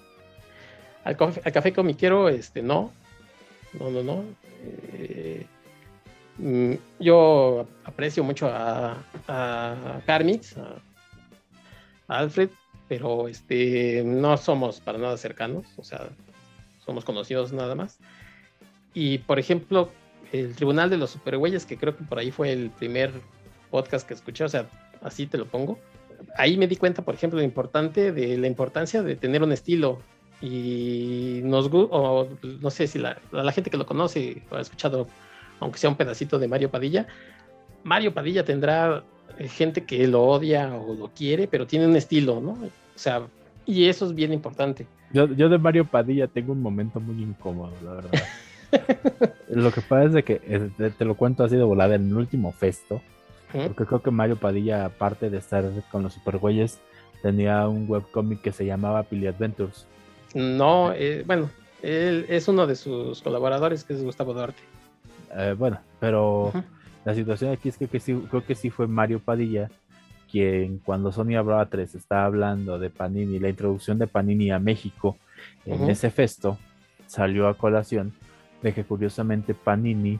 Al, Café Comiquero, este, no. No, no, no. Eh, mm, yo aprecio mucho a, a Carmix, a Alfred, pero este, no somos para nada cercanos, o sea, somos conocidos nada más. Y por ejemplo, el Tribunal de los Supergüeyes, que creo que por ahí fue el primer podcast que escuché, o sea, así te lo pongo. Ahí me di cuenta, por ejemplo, de, importante, de la importancia de tener un estilo. Y nos o no sé si la, la gente que lo conoce o ha escuchado, aunque sea un pedacito de Mario Padilla, Mario Padilla tendrá gente que lo odia o lo quiere, pero tiene un estilo, ¿no? O sea, y eso es bien importante. Yo, yo de Mario Padilla tengo un momento muy incómodo, la verdad. lo que pasa es que, te, lo cuento así de volada, en el último festo, porque creo que Mario Padilla, aparte de estar con los supergüeyes, tenía un webcomic que se llamaba Pili Adventures. No, eh, bueno, él es uno de sus colaboradores, que es Gustavo Duarte. Eh, bueno, pero la situación aquí es que, sí, creo que sí fue Mario Padilla quien cuando Sony hablaba 3 estaba hablando de Panini, la introducción de Panini a México en ese festo, salió a colación de que curiosamente Panini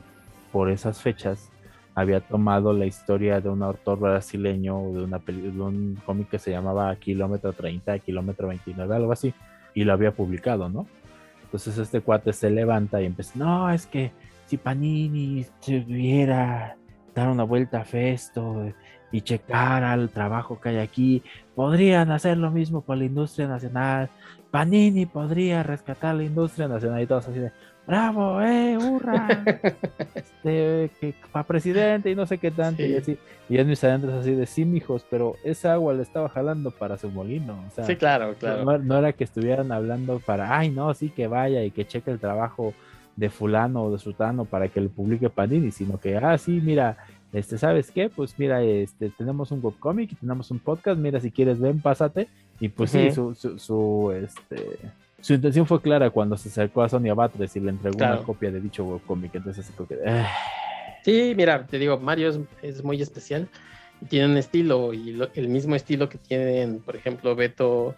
por esas fechas había tomado la historia de un autor brasileño de una de un cómic que se llamaba Kilómetro 30, Kilómetro 29, algo así, y lo había publicado, ¿no? Entonces este cuate se levanta y empieza, no, es que si Panini tuviera dar una vuelta a Festo y checar al trabajo que hay aquí, podrían hacer lo mismo con la industria nacional. Panini podría rescatar la industria nacional y todos así de bravo, eh, hurra, este, que para presidente y no sé qué tanto. Y, así, y es mis adentros así de sí, mijos, pero esa agua le estaba jalando para su molino. O sea, sí, claro, claro. No, no, era que estuvieran hablando para, ay, no, sí, que vaya y que cheque el trabajo de fulano o de sultano para que lo publique Panini, sino que, ah, sí, mira, este, ¿sabes qué? Pues mira, este, tenemos un webcomic y tenemos un podcast, mira, si quieres, ven, pásate. Y pues sí, su, su, este, su intención fue clara cuando se acercó a Sonia Batres y le entregó una copia de dicho webcomic, entonces así que... Ah". Sí, mira, te digo, Mario es, es muy especial y tiene un estilo y el mismo estilo que tienen, por ejemplo, Beto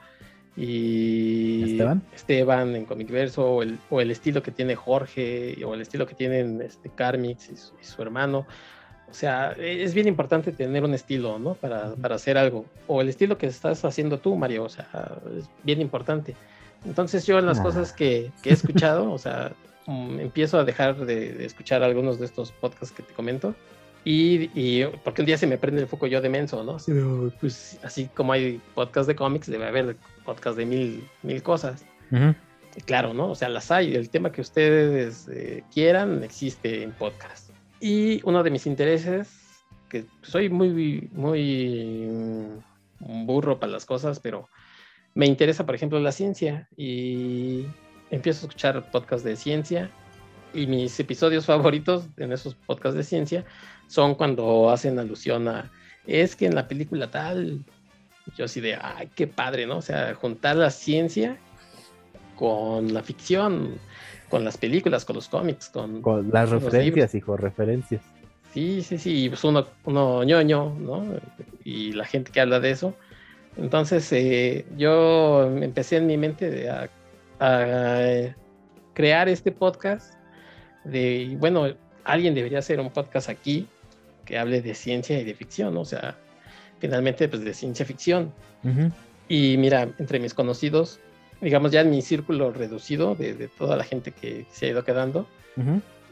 y Esteban, en Comic Verso, o el, o el, estilo que tiene Jorge, o el estilo que tienen este, Carmix y su, hermano. O sea, es bien importante tener un estilo, ¿no? Para, para, hacer algo. O el estilo que estás haciendo tú, Mario, o sea, es bien importante. Entonces yo las cosas que, que, he escuchado, o sea, mm, empiezo a dejar de, de, escuchar algunos de estos podcasts que te comento y, porque un día se me prende el foco yo de menso, ¿no? Así, pues, así como hay podcast de cómics, debe haber podcast de mil, mil cosas. claro, ¿no? O sea, las hay. El tema que ustedes eh, quieran existe en podcast. Y uno de mis intereses, que soy muy, muy mm, burro para las cosas, pero me interesa, por ejemplo, la ciencia. Y empiezo a escuchar podcasts de ciencia. Y mis episodios favoritos en esos podcasts de ciencia son cuando hacen alusión a, es que en la película tal, yo así de, ay, qué padre, ¿no? O sea, juntar la ciencia con la ficción, con las películas, con los cómics, con, con las referencias, hijo, referencias. Sí, sí, sí, pues uno, uno ñoño, ¿no? Y la gente que habla de eso. Entonces, eh, yo empecé en mi mente a, a, crear este podcast de, bueno, alguien debería hacer un podcast aquí que hable de ciencia y de ficción, o sea, finalmente pues de ciencia ficción. Y mira, entre mis conocidos, digamos ya en mi círculo reducido de, toda la gente que se ha ido quedando,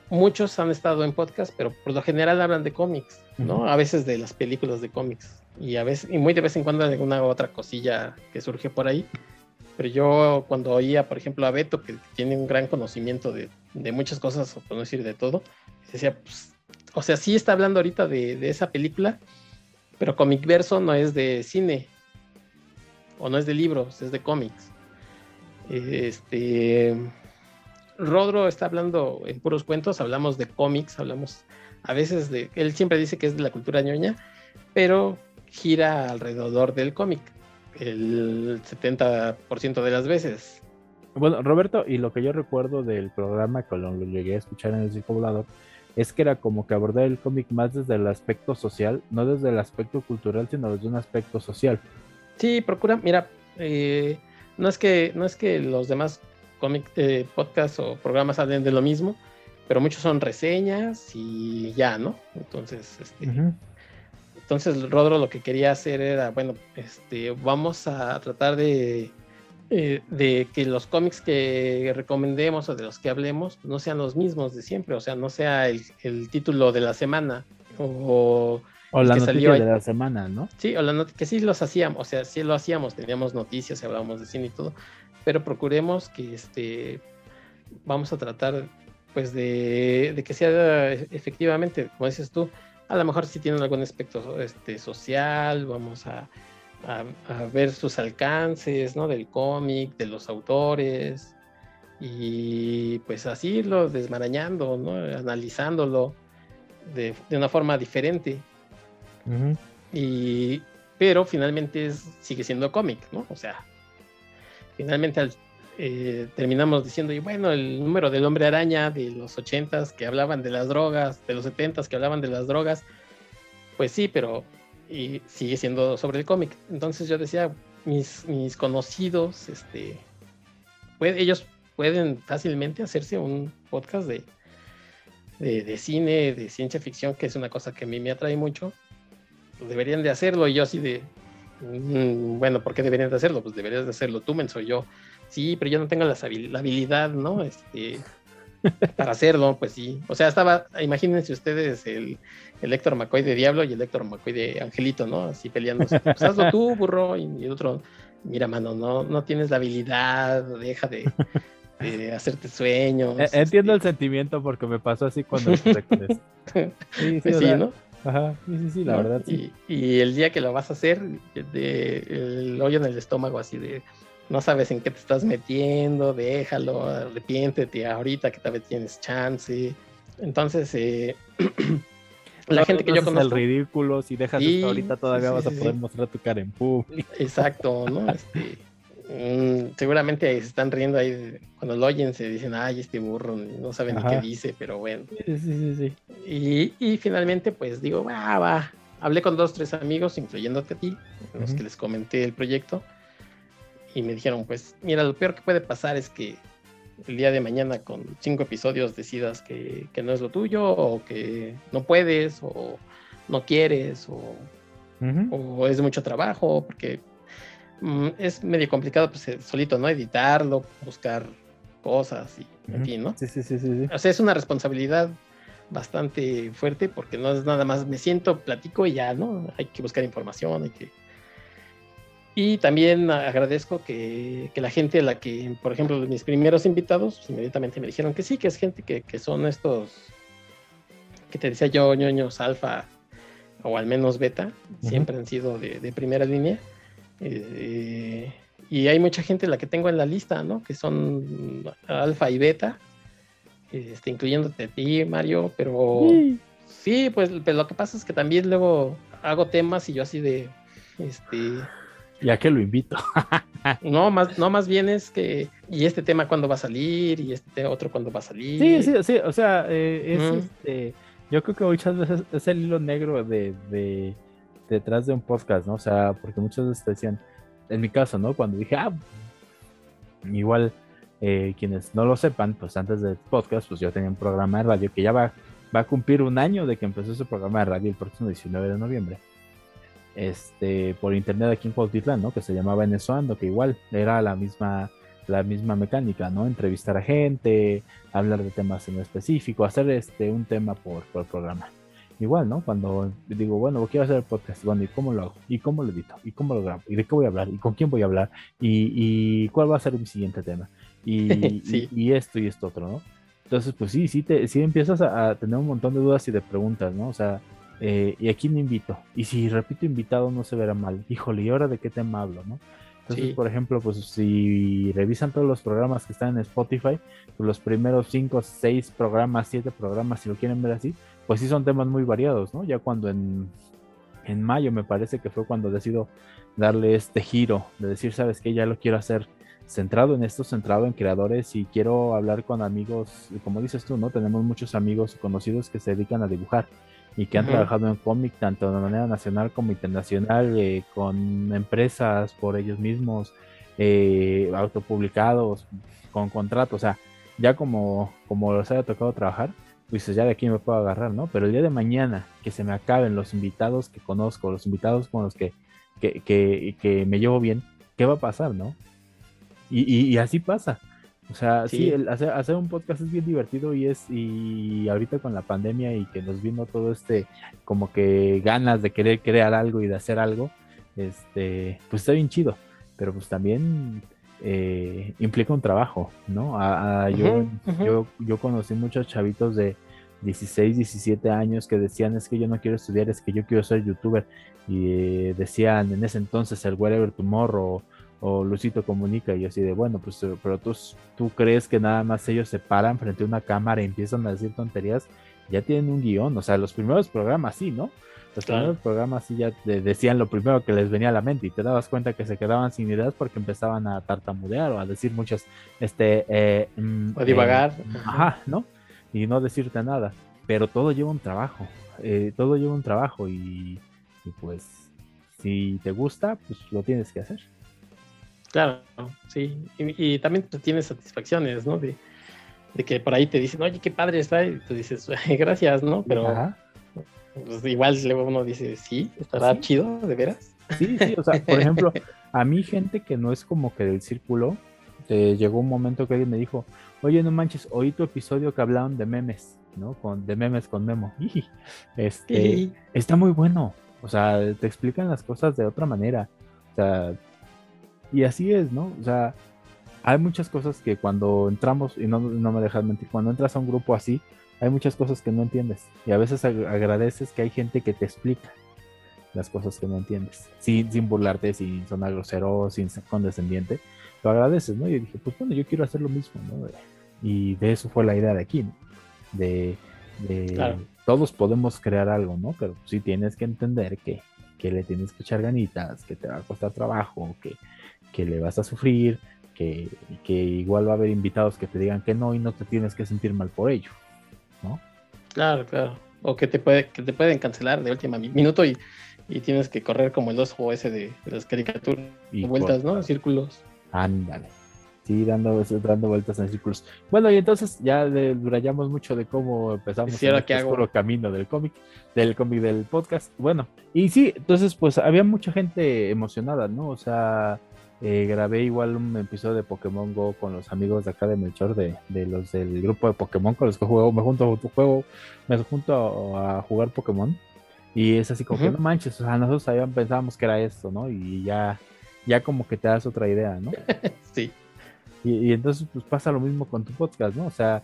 muchos han estado en podcast, pero por lo general hablan de cómics, ¿no? A veces de las películas de cómics y a veces y muy de vez en cuando de alguna otra cosilla que surge por ahí. Pero yo cuando oía, por ejemplo, a Beto, que tiene un gran conocimiento de, de muchas cosas, o por no decir de todo, decía, pues o sea, sí está hablando ahorita de, esa película, pero Comic Verso no es de cine, o no es de libros, es de cómics. Este. Rodro está hablando en puros cuentos, hablamos de cómics, hablamos a veces de. Él siempre dice que es de la cultura ñoña, pero gira alrededor del cómic el 70% de las veces. Bueno, Roberto, y lo que yo recuerdo del programa, que lo llegué a escuchar en el Circo Volador, es que era como que abordar el cómic más desde el aspecto social, no desde el aspecto cultural, sino desde un aspecto social. Sí, procura, mira, eh, no es que no es que los demás cómic eh, podcasts o programas hablen de lo mismo, pero muchos son reseñas y ya, ¿no? Entonces, este, entonces Rodro lo que quería hacer era, bueno, este, vamos a tratar de eh, de que los cómics que recomendemos o de los que hablemos no sean los mismos de siempre, o sea, no sea el, título de la semana o, la noticia de la semana, ¿no? Sí, o la que sí los hacíamos, o sea, sí lo hacíamos, teníamos noticias y hablábamos de cine y todo, pero procuremos que este vamos a tratar pues de, de que sea efectivamente, como dices tú, a lo mejor si tienen algún aspecto este, social, vamos a a, ver sus alcances, ¿no? Del cómic, de los autores, y pues así irlo desmarañando, ¿no? Analizándolo de, una forma diferente. Y, pero finalmente sigue siendo cómic, ¿no? O sea, finalmente eh, terminamos diciendo, y bueno, el número del hombre araña de los ochentas que hablaban de las drogas, de los setentas que hablaban de las drogas, pues sí, pero y sigue siendo sobre el cómic. Entonces yo decía, mis, mis conocidos, este, ellos pueden fácilmente hacerse un podcast de, de, cine, de ciencia ficción, que es una cosa que a mí me atrae mucho. deberían de hacerlo y yo así de, mm, bueno, ¿por qué deberían de hacerlo? Pues deberías de hacerlo tú, menso yo. Sí, pero yo no tengo la, la habilidad, ¿no? Este, para hacerlo, pues sí. O sea, estaba, imagínense ustedes el, el Héctor McCoy de Diablo y el Héctor McCoy de Angelito, ¿no? Así peleándose. Pues hazlo tú, burro. Y, el otro, mira, mano, no, no tienes la habilidad, deja de, hacerte sueños. E, entiendo el sentimiento porque me pasó así cuando Sí, sí, pues sí ¿no? Ajá, sí, sí, sí, la verdad. Y, y, el día que lo vas a hacer, de, el hoyo en el estómago así de no sabes en qué te estás metiendo, déjalo, arrepiéntete ahorita que tal vez tienes chance. Entonces, eh, la gente que yo conozco. el ridículo, si dejas ahorita todavía vas a poder mostrar tu cara en público. Exacto, ¿no? Este, mm, seguramente se están riendo ahí cuando lo oyen, se dicen, ay, este burro, no saben ni qué dice, pero bueno. Sí, sí, sí. Y, y finalmente, pues digo, va, va. Hablé con dos, tres amigos, incluyéndote a ti, los que les comenté el proyecto y me dijeron, pues mira, lo peor que puede pasar es que el día de mañana con cinco episodios decidas que, no es lo tuyo o que no puedes o no quieres o, o es mucho trabajo porque mm, es medio complicado pues eh, solito, ¿no? Editarlo, buscar cosas y en fin, ¿no? Sí, sí, sí, sí, O sea, es una responsabilidad bastante fuerte porque no es nada más me siento, platico y ya, ¿no? Hay que buscar información, hay que y también agradezco que, la gente, la que, por ejemplo, mis primeros invitados, pues, inmediatamente me dijeron que sí, que es gente que, son estos, que te decía yo, ñoños alfa o al menos beta, siempre han sido de, primera línea. Eh, y hay mucha gente la que tengo en la lista, ¿no? Que son alfa y beta, este, incluyéndote a ti, Mario, pero sí, pues lo que pasa es que también luego hago temas y yo así de, este ya que lo invito. no, más, no, más bien es que, ¿y este tema cuándo va a salir? ¿Y este otro cuándo va a salir? Sí, sí, sí, o sea, eh, es este, yo creo que muchas veces es el hilo negro de, de, detrás de un podcast, ¿no? O sea, porque muchas veces te decían, en mi caso, ¿no? Cuando dije, ah, igual, eh, quienes no lo sepan, pues antes del podcast, pues yo tenía un programa de radio que ya va, va a cumplir un año de que empezó ese programa de radio el próximo 19 de noviembre este, por internet aquí en Cuautitlán, ¿no? Que se llamaba Enesoando, que igual era la misma, la misma mecánica, ¿no? Entrevistar a gente, hablar de temas en específico, hacer este, un tema por, por programa. Igual, ¿no? Cuando digo, bueno, quiero hacer el podcast, bueno, ¿y cómo lo hago? ¿Y cómo lo edito? ¿Y cómo lo grabo? ¿Y de qué voy a hablar? ¿Y con quién voy a hablar? ¿Y, cuál va a ser mi siguiente tema? Y, y, esto y esto otro, ¿no? Entonces, pues sí, sí, te, sí empiezas a, a, tener un montón de dudas y de preguntas, ¿no? O sea, eh, ¿Y aquí me invito? Y si repito invitado no se verá mal. Híjole, ¿y ahora de qué tema hablo, no? Entonces, por ejemplo, pues si revisan todos los programas que están en Spotify, pues los primeros 5, 6 programas, 7 programas, si lo quieren ver así, pues sí son temas muy variados, ¿no? Ya cuando en, en mayo me parece que fue cuando decido darle este giro, de decir, sabes que ya lo quiero hacer centrado en esto, centrado en creadores y quiero hablar con amigos, como dices tú, ¿no? Tenemos muchos amigos conocidos que se dedican a dibujar y que han trabajado en cómic tanto de manera nacional como internacional, eh, con empresas por ellos mismos, eh, autopublicados, con contratos, o sea, ya como, como los haya tocado trabajar, pues ya de aquí me puedo agarrar, ¿no? Pero el día de mañana que se me acaben los invitados que conozco, los invitados con los que, que, que, me llevo bien, ¿qué va a pasar, no? Y, y así pasa. O sea, sí, hacer, un podcast es bien divertido y es, y ahorita con la pandemia y que nos vino todo este, como que ganas de querer crear algo y de hacer algo, este, pues está bien chido, pero pues también eh, implica un trabajo, ¿no? yo, yo, yo conocí muchos chavitos de 16, 17 años que decían es que yo no quiero estudiar, es que yo quiero ser youtuber y eh, decían en ese entonces el Wherever Tomorrow o Lucito comunica y así de, bueno, pues eh, pero tú, tú crees que nada más ellos se paran frente a una cámara y empiezan a decir tonterías, ya tienen un guion, o sea, los primeros programas sí, ¿no? Los primeros programas sí ya decían lo primero que les venía a la mente y te dabas cuenta que se quedaban sin ideas porque empezaban a tartamudear o a decir muchas, este... Eh, mm, o divagar. Eh, ajá, ¿no? Y no decirte nada, pero todo lleva un trabajo, todo lleva un trabajo y, y pues si te gusta, pues lo tienes que hacer. Claro, sí. Y, también pues, tienes satisfacciones, ¿no? De, que por ahí te dicen, oye, qué padre está, y tú dices, gracias, ¿no? Pero pues, igual luego uno dice, sí, estará chido, de veras. Sí, sí, o sea, por ejemplo, a mí gente que no es como que del círculo, te llegó un momento que alguien me dijo, oye, no manches, oí tu episodio que hablaban de memes, ¿no? Con, de memes con Memo. este, está muy bueno. O sea, te explican las cosas de otra manera. O sea, y así es, ¿no? O sea, hay muchas cosas que cuando entramos, y no, me dejas mentir, cuando entras a un grupo así, hay muchas cosas que no entiendes. Y a veces agradeces que hay gente que te explica las cosas que no entiendes. Sin, sin burlarte, sin sonar grosero, sin ser condescendiente. lo agradeces, ¿no? Y dije, pues bueno, yo quiero hacer lo mismo, ¿no? Y de eso fue la idea de aquí, ¿no? De, todos podemos crear algo, ¿no? Pero sí tienes que entender que, que, le tienes que echar ganitas, que te va a costar trabajo, que, que le vas a sufrir, que, que igual va a haber invitados que te digan que no y no te tienes que sentir mal por ello, ¿no? Claro, claro. O que te, puede, que te pueden cancelar de última minuto y, y tienes que correr como el oso ese de, las caricaturas, y vueltas, ¿no? Círculos. Ándale. Sí, dando, dando vueltas en círculos. Bueno, y entonces ya durayamos mucho de cómo empezamos el este camino del cómic, del cómic del podcast. Bueno, y sí, entonces pues había mucha gente emocionada, ¿no? O sea, eh, grabé igual un episodio de Pokémon Go con los amigos de acá de Melchor, de, de los del grupo de Pokémon con los que juego, me junto a juego, me junto a, jugar Pokémon. Y es así como que no manches, o sea, nosotros pensábamos que era esto, ¿no? Y ya, ya como que te das otra idea, ¿no? sí. Y, entonces pues pasa lo mismo con tu podcast, ¿no? O sea,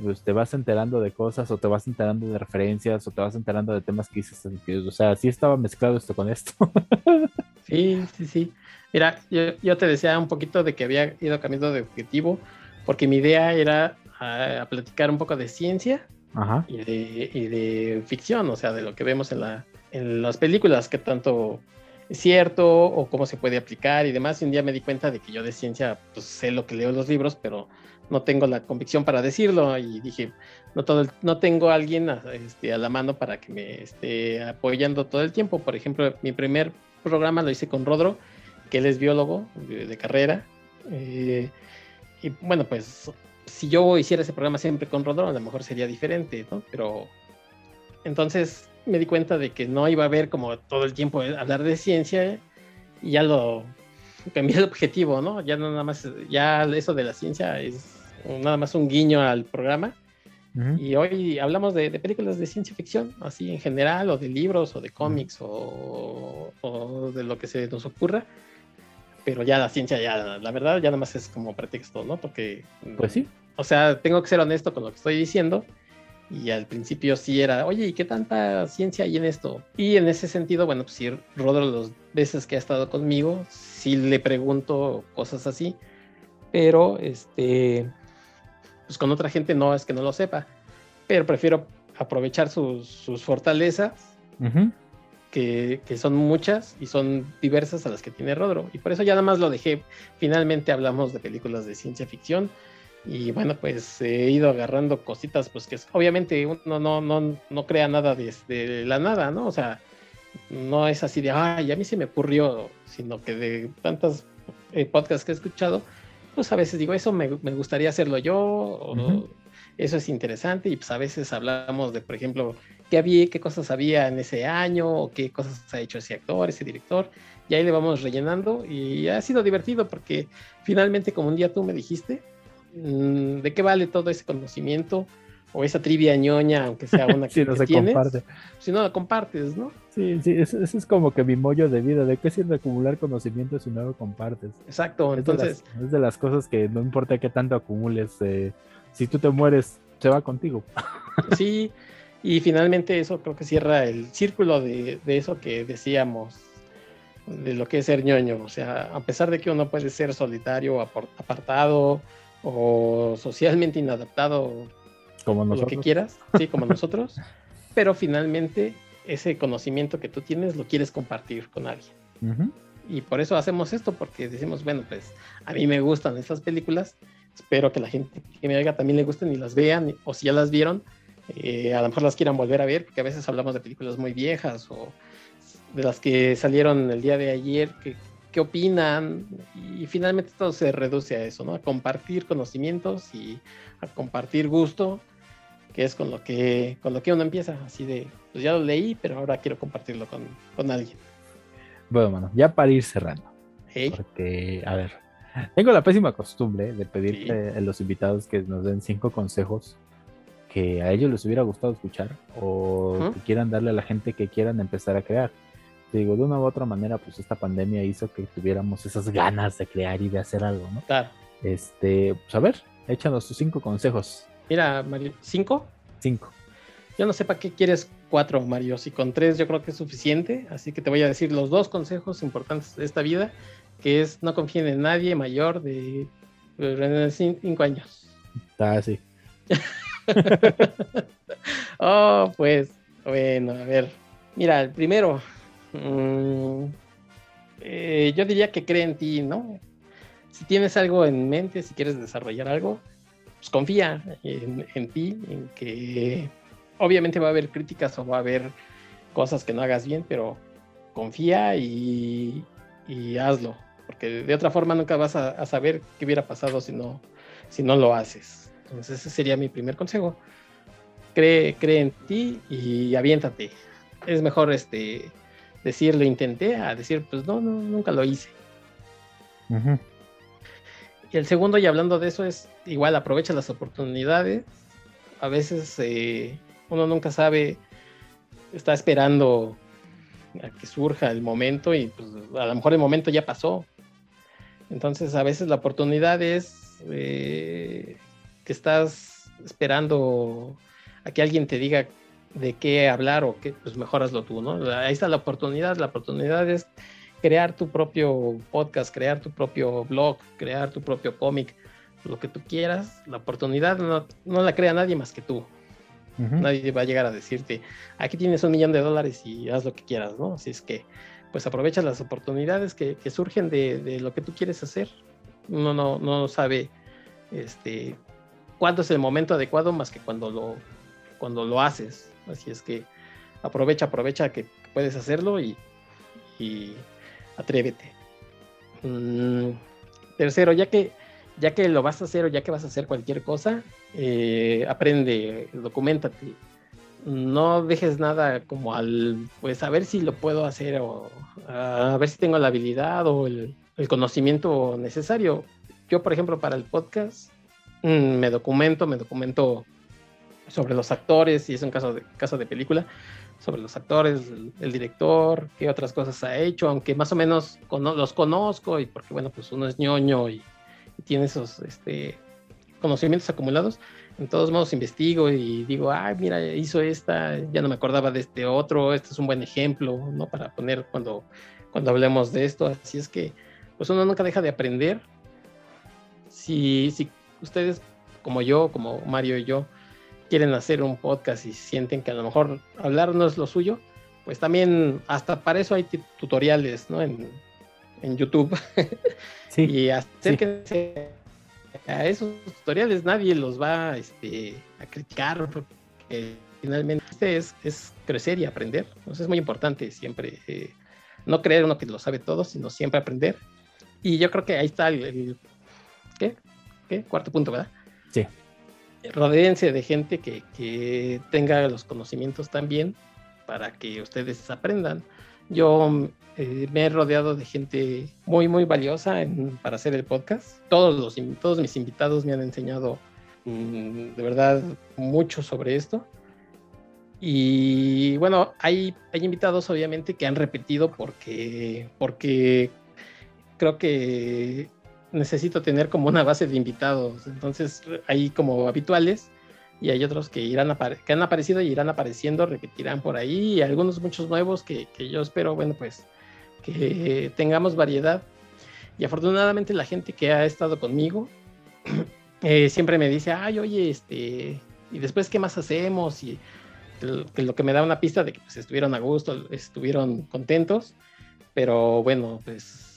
pues te vas enterando de cosas o te vas enterando de referencias o te vas enterando de temas que dices, o sea, sí estaba mezclado esto con esto. sí, sí, sí. Mira, yo, te decía un poquito de que había ido cambiando de objetivo porque mi idea era ah, platicar un poco de ciencia Y, de, y, de, ficción, o sea, de lo que vemos en, la, en las películas, que tanto es cierto o cómo se puede aplicar y demás. Y un día me di cuenta de que yo de ciencia pues, sé lo que leo en los libros, pero no tengo la convicción para decirlo y dije, no, todo no tengo a alguien a, este, a la mano para que me esté apoyando todo el tiempo. Por ejemplo, mi primer programa lo hice con Rodro, que él es biólogo de, carrera. Eh, y bueno, pues si yo hiciera ese programa siempre con Rodro, a lo mejor sería diferente, ¿no? Pero entonces me di cuenta de que no iba a haber como todo el tiempo hablar de ciencia y ya lo cambié el objetivo, ¿no? Ya no nada más, ya eso de la ciencia es nada más un guiño al programa. Y hoy hablamos de, películas de ciencia ficción, así en general, o de libros, o de cómics, o, de lo que se nos ocurra. Pero ya la ciencia, ya, la verdad, ya nada más es como pretexto, ¿no? Porque. Pues sí. O sea, tengo que ser honesto con lo que estoy diciendo y al principio sí era, oye, ¿y qué tanta ciencia hay en esto? Y en ese sentido, bueno, pues sí, Rodro las veces que ha estado conmigo, sí le pregunto cosas así, pero este, pues con otra gente no es que no lo sepa, pero prefiero aprovechar sus, sus fortalezas, que, que, son muchas y son diversas a las que tiene Rodro. Y por eso ya nada más lo dejé. Finalmente hablamos de películas de ciencia ficción y bueno, pues he ido agarrando cositas, pues que obviamente uno no, no, no crea nada desde la nada, ¿no? O sea, no es así de, ay, a mí se me ocurrió, sino que de tantas eh, podcasts que he escuchado, pues a veces digo, eso me, me gustaría hacerlo yo, o eso es interesante, y pues a veces hablamos de, por ejemplo, qué había, qué cosas había en ese año, o qué cosas ha hecho ese actor, ese director, y ahí le vamos rellenando, y ha sido divertido porque finalmente, como un día tú me dijiste, Mm, ¿de qué vale todo ese conocimiento? O esa trivia ñoña, aunque sea una que, si no se comparte. Si no la compartes, ¿no? Sí, sí, eso, es como que mi mollo de vida. ¿De qué sirve acumular conocimiento si no lo compartes? Exacto, entonces. es de las cosas que no importa qué tanto acumules, eh, si tú te mueres, se va contigo. Sí, y finalmente eso creo que cierra el círculo de, de eso que decíamos, de lo que es ser ñoño. O sea, a pesar de que uno puede ser solitario, apartado, o socialmente inadaptado, como nosotros. lo que quieras, sí, como nosotros, pero finalmente ese conocimiento que tú tienes lo quieres compartir con alguien. Y por eso hacemos esto, porque decimos, bueno, pues a mí me gustan estas películas, espero que la gente que me oiga también le gusten y las vean, o si ya las vieron, eh, a lo mejor las quieran volver a ver, porque a veces hablamos de películas muy viejas o de las que salieron el día de ayer, que qué opinan y finalmente todo se reduce a eso, ¿no? A compartir conocimientos y a compartir gusto, que es con lo que, con lo que uno empieza, así de, pues ya lo leí, pero ahora quiero compartirlo con, con alguien. Bueno, mano, ya para ir cerrando. Porque, a ver, tengo la pésima costumbre de pedirle a los invitados que nos den cinco consejos que a ellos les hubiera gustado escuchar o que quieran darle a la gente que quieran empezar a crear digo, de una u otra manera, pues esta pandemia hizo que tuviéramos esas ganas de crear y de hacer algo, ¿no? Claro. Este, pues a ver, échanos tus cinco consejos. Mira, Mario, ¿cinco? Cinco. Yo no sé para qué quieres cuatro, Mario. Si con tres yo creo que es suficiente. Así que te voy a decir los dos consejos importantes de esta vida que es no confíen en nadie mayor de 5 años. Ah, sí. oh, pues, bueno, a ver. Mira, el primero, mm, eh, yo diría que cree en ti, ¿no? Si tienes algo en mente, si quieres desarrollar algo, pues confía en, ti, en que obviamente va a haber críticas o va a haber cosas que no hagas bien, pero confía y, hazlo, porque de otra forma nunca vas a, saber qué hubiera pasado si no, si no lo haces. Entonces ese sería mi primer consejo. Cree, cree en ti y aviéntate. Es mejor este decir lo intenté a decir pues no, no nunca lo hice. Y el segundo, y hablando de eso, es igual aprovecha las oportunidades. A veces eh, uno nunca sabe, está esperando a que surja el momento y pues, a lo mejor el momento ya pasó. Entonces a veces la oportunidad es eh, que estás esperando a que alguien te diga de qué hablar o que pues mejoraslo tú, ¿no? Ahí está la oportunidad, la oportunidad es crear tu propio podcast, crear tu propio blog, crear tu propio cómic, lo que tú quieras, la oportunidad no, la crea nadie más que tú. Nadie va a llegar a decirte, aquí tienes un millón de dólares y haz lo que quieras, ¿no? Así es que, pues aprovecha las oportunidades que, surgen de, lo que tú quieres hacer. Uno no, no sabe este, cuándo es el momento adecuado más que cuando lo, cuando lo haces. Así es que aprovecha, aprovecha que puedes hacerlo y atrévete. Mm, tercero, ya que, ya que lo vas a hacer o ya que vas a hacer cualquier cosa, eh, aprende, documentate. No dejes nada como al, pues a ver si lo puedo hacer o a ver si tengo la habilidad o el, conocimiento necesario. Yo, por ejemplo, para el podcast, me documento, me documento sobre los actores, y es un caso de, caso de película, sobre los actores, el, director, qué otras cosas ha hecho, aunque más o menos los conozco y porque, bueno, pues uno es ñoño y, tiene esos este, conocimientos acumulados, en todos modos investigo y digo, ay, mira, hizo esta, ya no me acordaba de este otro, este es un buen ejemplo, ¿no? Para poner cuando, cuando hablemos de esto, así es que, pues uno nunca deja de aprender. Si, si ustedes, como yo, como Mario y yo, quieren hacer un podcast y sienten que a lo mejor hablar no es lo suyo, pues también hasta para eso hay tutoriales, ¿no? En, YouTube. Sí, y acérquense a esos tutoriales, nadie los va este, a criticar porque finalmente es, es crecer y aprender. Entonces es muy importante siempre eh, no creer uno que lo sabe todo, sino siempre aprender. Y yo creo que ahí está el, ¿qué? ¿Qué? Cuarto punto, ¿verdad? Sí rodeense de gente que, tenga los conocimientos también para que ustedes aprendan. Yo eh, me he rodeado de gente muy, muy valiosa para hacer el podcast. Todos, los, todos mis invitados me han enseñado mm, de verdad mucho sobre esto. Y bueno, hay, hay invitados obviamente que han repetido porque, porque creo que necesito tener como una base de invitados. Entonces hay como habituales y hay otros que irán que han aparecido y irán apareciendo, repetirán por ahí y algunos muchos nuevos que, yo espero, bueno, pues que tengamos variedad. Y afortunadamente la gente que ha estado conmigo eh, siempre me dice, ay, oye, este, y después qué más hacemos y lo que me da una pista de que pues, estuvieron a gusto, estuvieron contentos, pero bueno, pues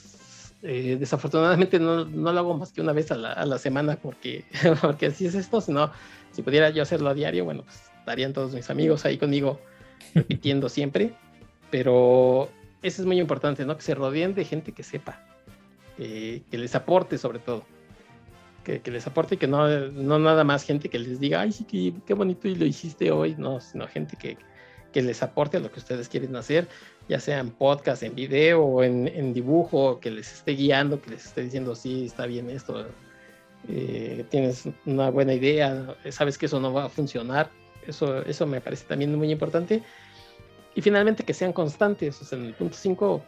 eh, desafortunadamente no, no, lo hago más que una vez a la, a la, semana porque, porque así es esto, sino si pudiera yo hacerlo a diario, bueno, pues estarían todos mis amigos ahí conmigo repitiendo siempre, pero eso es muy importante, ¿no? Que se rodeen de gente que sepa, que les aporte sobre todo, que, que, les aporte y que no, no nada más gente que les diga, ay, sí, qué, qué bonito y lo hiciste hoy, no, sino gente que, que les aporte a lo que ustedes quieren hacer, ya sea en podcast, en video o en, dibujo, que les esté guiando, que les esté diciendo, sí, está bien esto, eh, tienes una buena idea, sabes que eso no va a funcionar. Eso, eso me parece también muy importante. Y finalmente que sean constantes. O sea, en el punto 5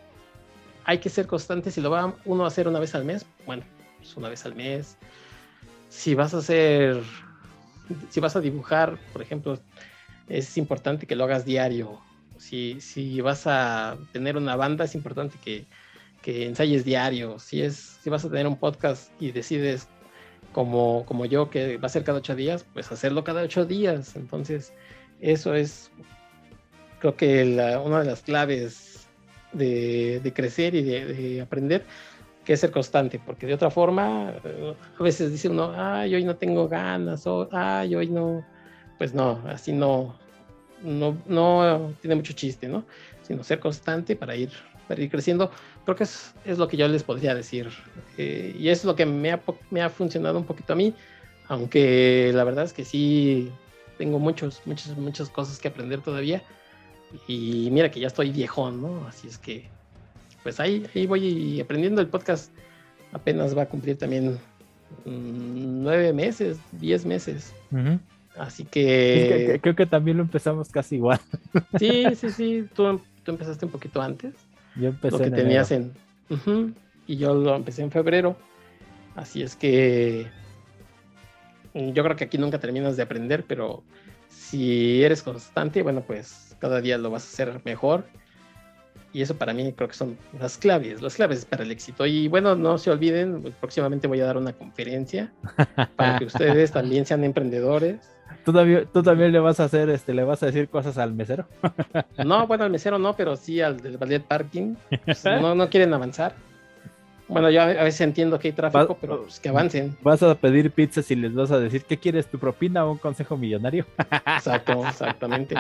hay que ser constantes. Si lo va uno a hacer una vez al mes, bueno, pues una vez al mes. Si vas a hacer, si vas a dibujar, por ejemplo, es importante que lo hagas diario. Si, si vas a tener una banda, es importante que, que ensayes diario. Si, es, si vas a tener un podcast y decides, como, como yo, que va a ser cada ocho días, pues hacerlo cada ocho días. Entonces, eso es, creo que una de las claves de, crecer y de, aprender, que es ser constante, porque de otra forma, a veces dice uno, ay, hoy no tengo ganas, o ay, hoy no, pues no, así no, no, no tiene mucho chiste, ¿no? Sino ser constante para ir, para ir creciendo. Creo que es, es lo que yo les podría decir. Eh, y es lo que me ha, me ha funcionado un poquito a mí, aunque la verdad es que sí tengo muchos, muchas, muchas cosas que aprender todavía. Y mira que ya estoy viejón, ¿no? Así es que, pues ahí, ahí voy aprendiendo. El podcast apenas va a cumplir también mm, nueve meses, diez meses. Así que... Creo que también lo empezamos casi igual. Sí, sí, sí. Tú, tú empezaste un poquito antes. Yo empecé. Lo que tenías en. y yo lo empecé en febrero. Así es que. Yo creo que aquí nunca terminas de aprender, pero si eres constante, bueno, pues cada día lo vas a hacer mejor. Y eso para mí creo que son las claves, las claves para el éxito. Y bueno, no se olviden, próximamente voy a dar una conferencia para que ustedes también sean emprendedores ¿Tú también, le vas a hacer, este, le vas a decir cosas al mesero. no, bueno, al mesero no, pero sí al del ballet parking. Pues, no, no quieren avanzar. Bueno, yo a veces entiendo que hay tráfico, pero pues, que avancen. Vas a pedir pizzas y les vas a decir, ¿qué quieres? ¿Tu propina o un consejo millonario? Exacto, exactamente.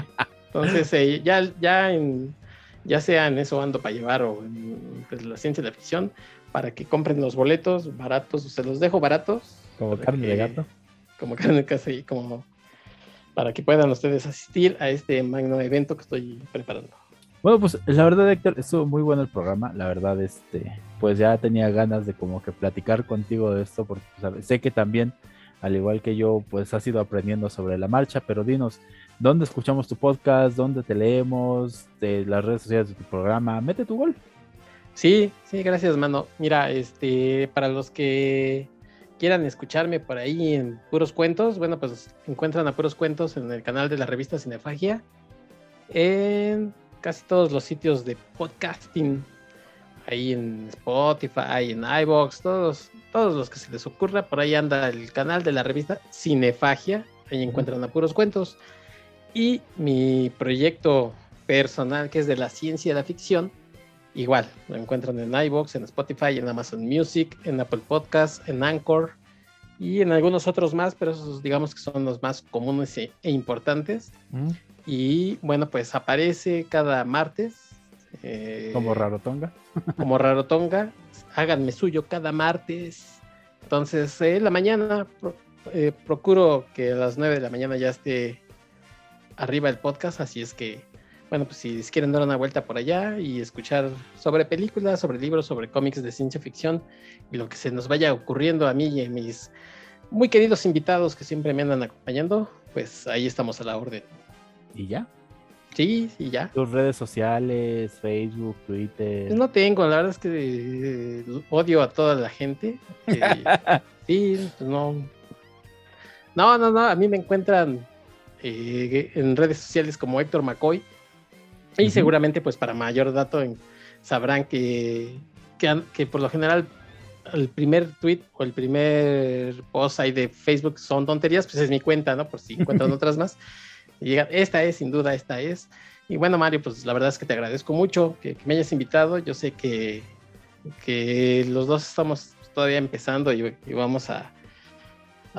Entonces, eh, ya, ya, en, ya sea en eso ando para llevar o en pues, la ciencia de la ficción, para que compren los boletos baratos, se los dejo baratos. Como carne de gato. Como carne de casa y como para que puedan ustedes asistir a este magno evento que estoy preparando. Bueno, pues la verdad, Héctor, estuvo muy bueno el programa. La verdad, este, pues ya tenía ganas de como que platicar contigo de esto, porque pues, sé que también, al igual que yo, pues has ido aprendiendo sobre la marcha, pero dinos, ¿dónde escuchamos tu podcast? ¿Dónde te leemos? De las redes sociales de tu programa. Mete tu gol. Sí, sí, gracias, mano. Mira, este, para los que quieran escucharme por ahí en Puros Cuentos, bueno, pues encuentran a Puros Cuentos en el canal de la revista Cinefagia, en casi todos los sitios de podcasting, ahí en Spotify, en iBox, todos, todos los que se les ocurra, por ahí anda el canal de la revista Cinefagia, ahí encuentran a Puros Cuentos, y mi proyecto personal, que es de la ciencia y la ficción, Igual, lo encuentran en iBox, en Spotify, en Amazon Music, en Apple Podcasts, en Anchor y en algunos otros más, pero esos digamos que son los más comunes e, e importantes. Mm. Y bueno, pues aparece cada martes. Eh, como Rarotonga. como Rarotonga. Háganme suyo cada martes. Entonces, en la mañana eh, procuro que a las 9 de la mañana ya esté arriba el podcast, así es que bueno, pues si quieren dar una vuelta por allá y escuchar sobre películas, sobre libros, sobre cómics de ciencia ficción y lo que se nos vaya ocurriendo a mí y a mis muy queridos invitados que siempre me andan acompañando, pues ahí estamos a la orden. ¿Y ya? Sí, y ya. Tus redes sociales, Facebook, Twitter. Pues no tengo, la verdad es que eh, odio a toda la gente. sí, pues no. No, no, no, a mí me encuentran eh, en redes sociales como Héctor McCoy y seguramente, pues para mayor dato, sabrán que, que, por lo general el primer tweet o el primer post ahí de Facebook son tonterías, pues es mi cuenta, ¿no? Por si encuentran otras más. Y esta es, sin duda, esta es. Y bueno, Mario, pues la verdad es que te agradezco mucho que, me hayas invitado. Yo sé que, que los dos estamos todavía empezando y, vamos a,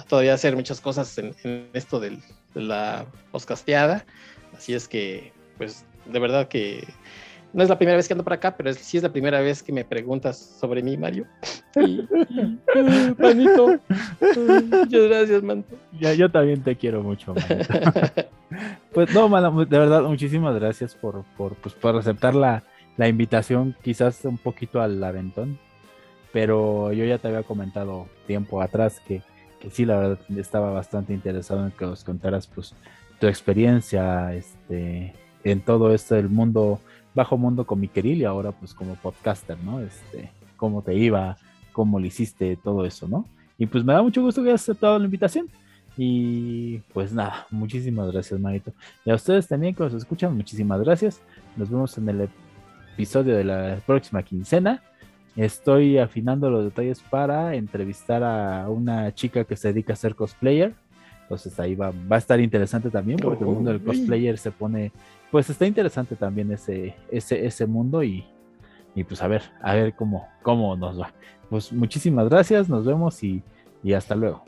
todavía hacer muchas cosas en, esto de la poscasteada. Así es que, pues de verdad que no es la primera vez que ando por acá, pero sí es la primera vez que me preguntas sobre mí, Mario. manito. Muchas gracias, Manto. Ya, yo también te quiero mucho, manito. Pues no, mano, de verdad, muchísimas gracias por, por, pues, por aceptar la, la invitación, quizás un poquito al aventón, pero yo ya te había comentado tiempo atrás que, que sí, la verdad, estaba bastante interesado en que os contaras pues tu experiencia, este, en todo esto del mundo, bajo mundo con mi y ahora pues como podcaster, ¿no? Este, cómo te iba, cómo le hiciste, todo eso, ¿no? Y pues me da mucho gusto que hayas aceptado la invitación. Y pues nada, muchísimas gracias, Marito. Y a ustedes también que nos escuchan, muchísimas gracias. Nos vemos en el episodio de la próxima quincena. Estoy afinando los detalles para entrevistar a una chica que se dedica a ser cosplayer. Entonces ahí va, va a estar interesante también porque el mundo del cosplayer se pone, pues está interesante también ese, ese, ese mundo y, y pues a ver, a ver cómo, cómo nos va. Pues muchísimas gracias, nos vemos y, y hasta luego.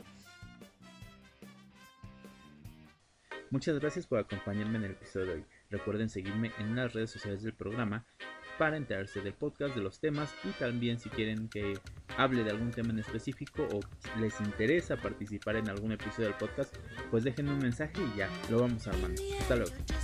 Muchas gracias por acompañarme en el episodio de hoy. Recuerden seguirme en las redes sociales del programa para enterarse del podcast, de los temas y también si quieren que hable de algún tema en específico o les interesa participar en algún episodio del podcast, pues déjenme un mensaje y ya lo vamos armando. Hasta luego.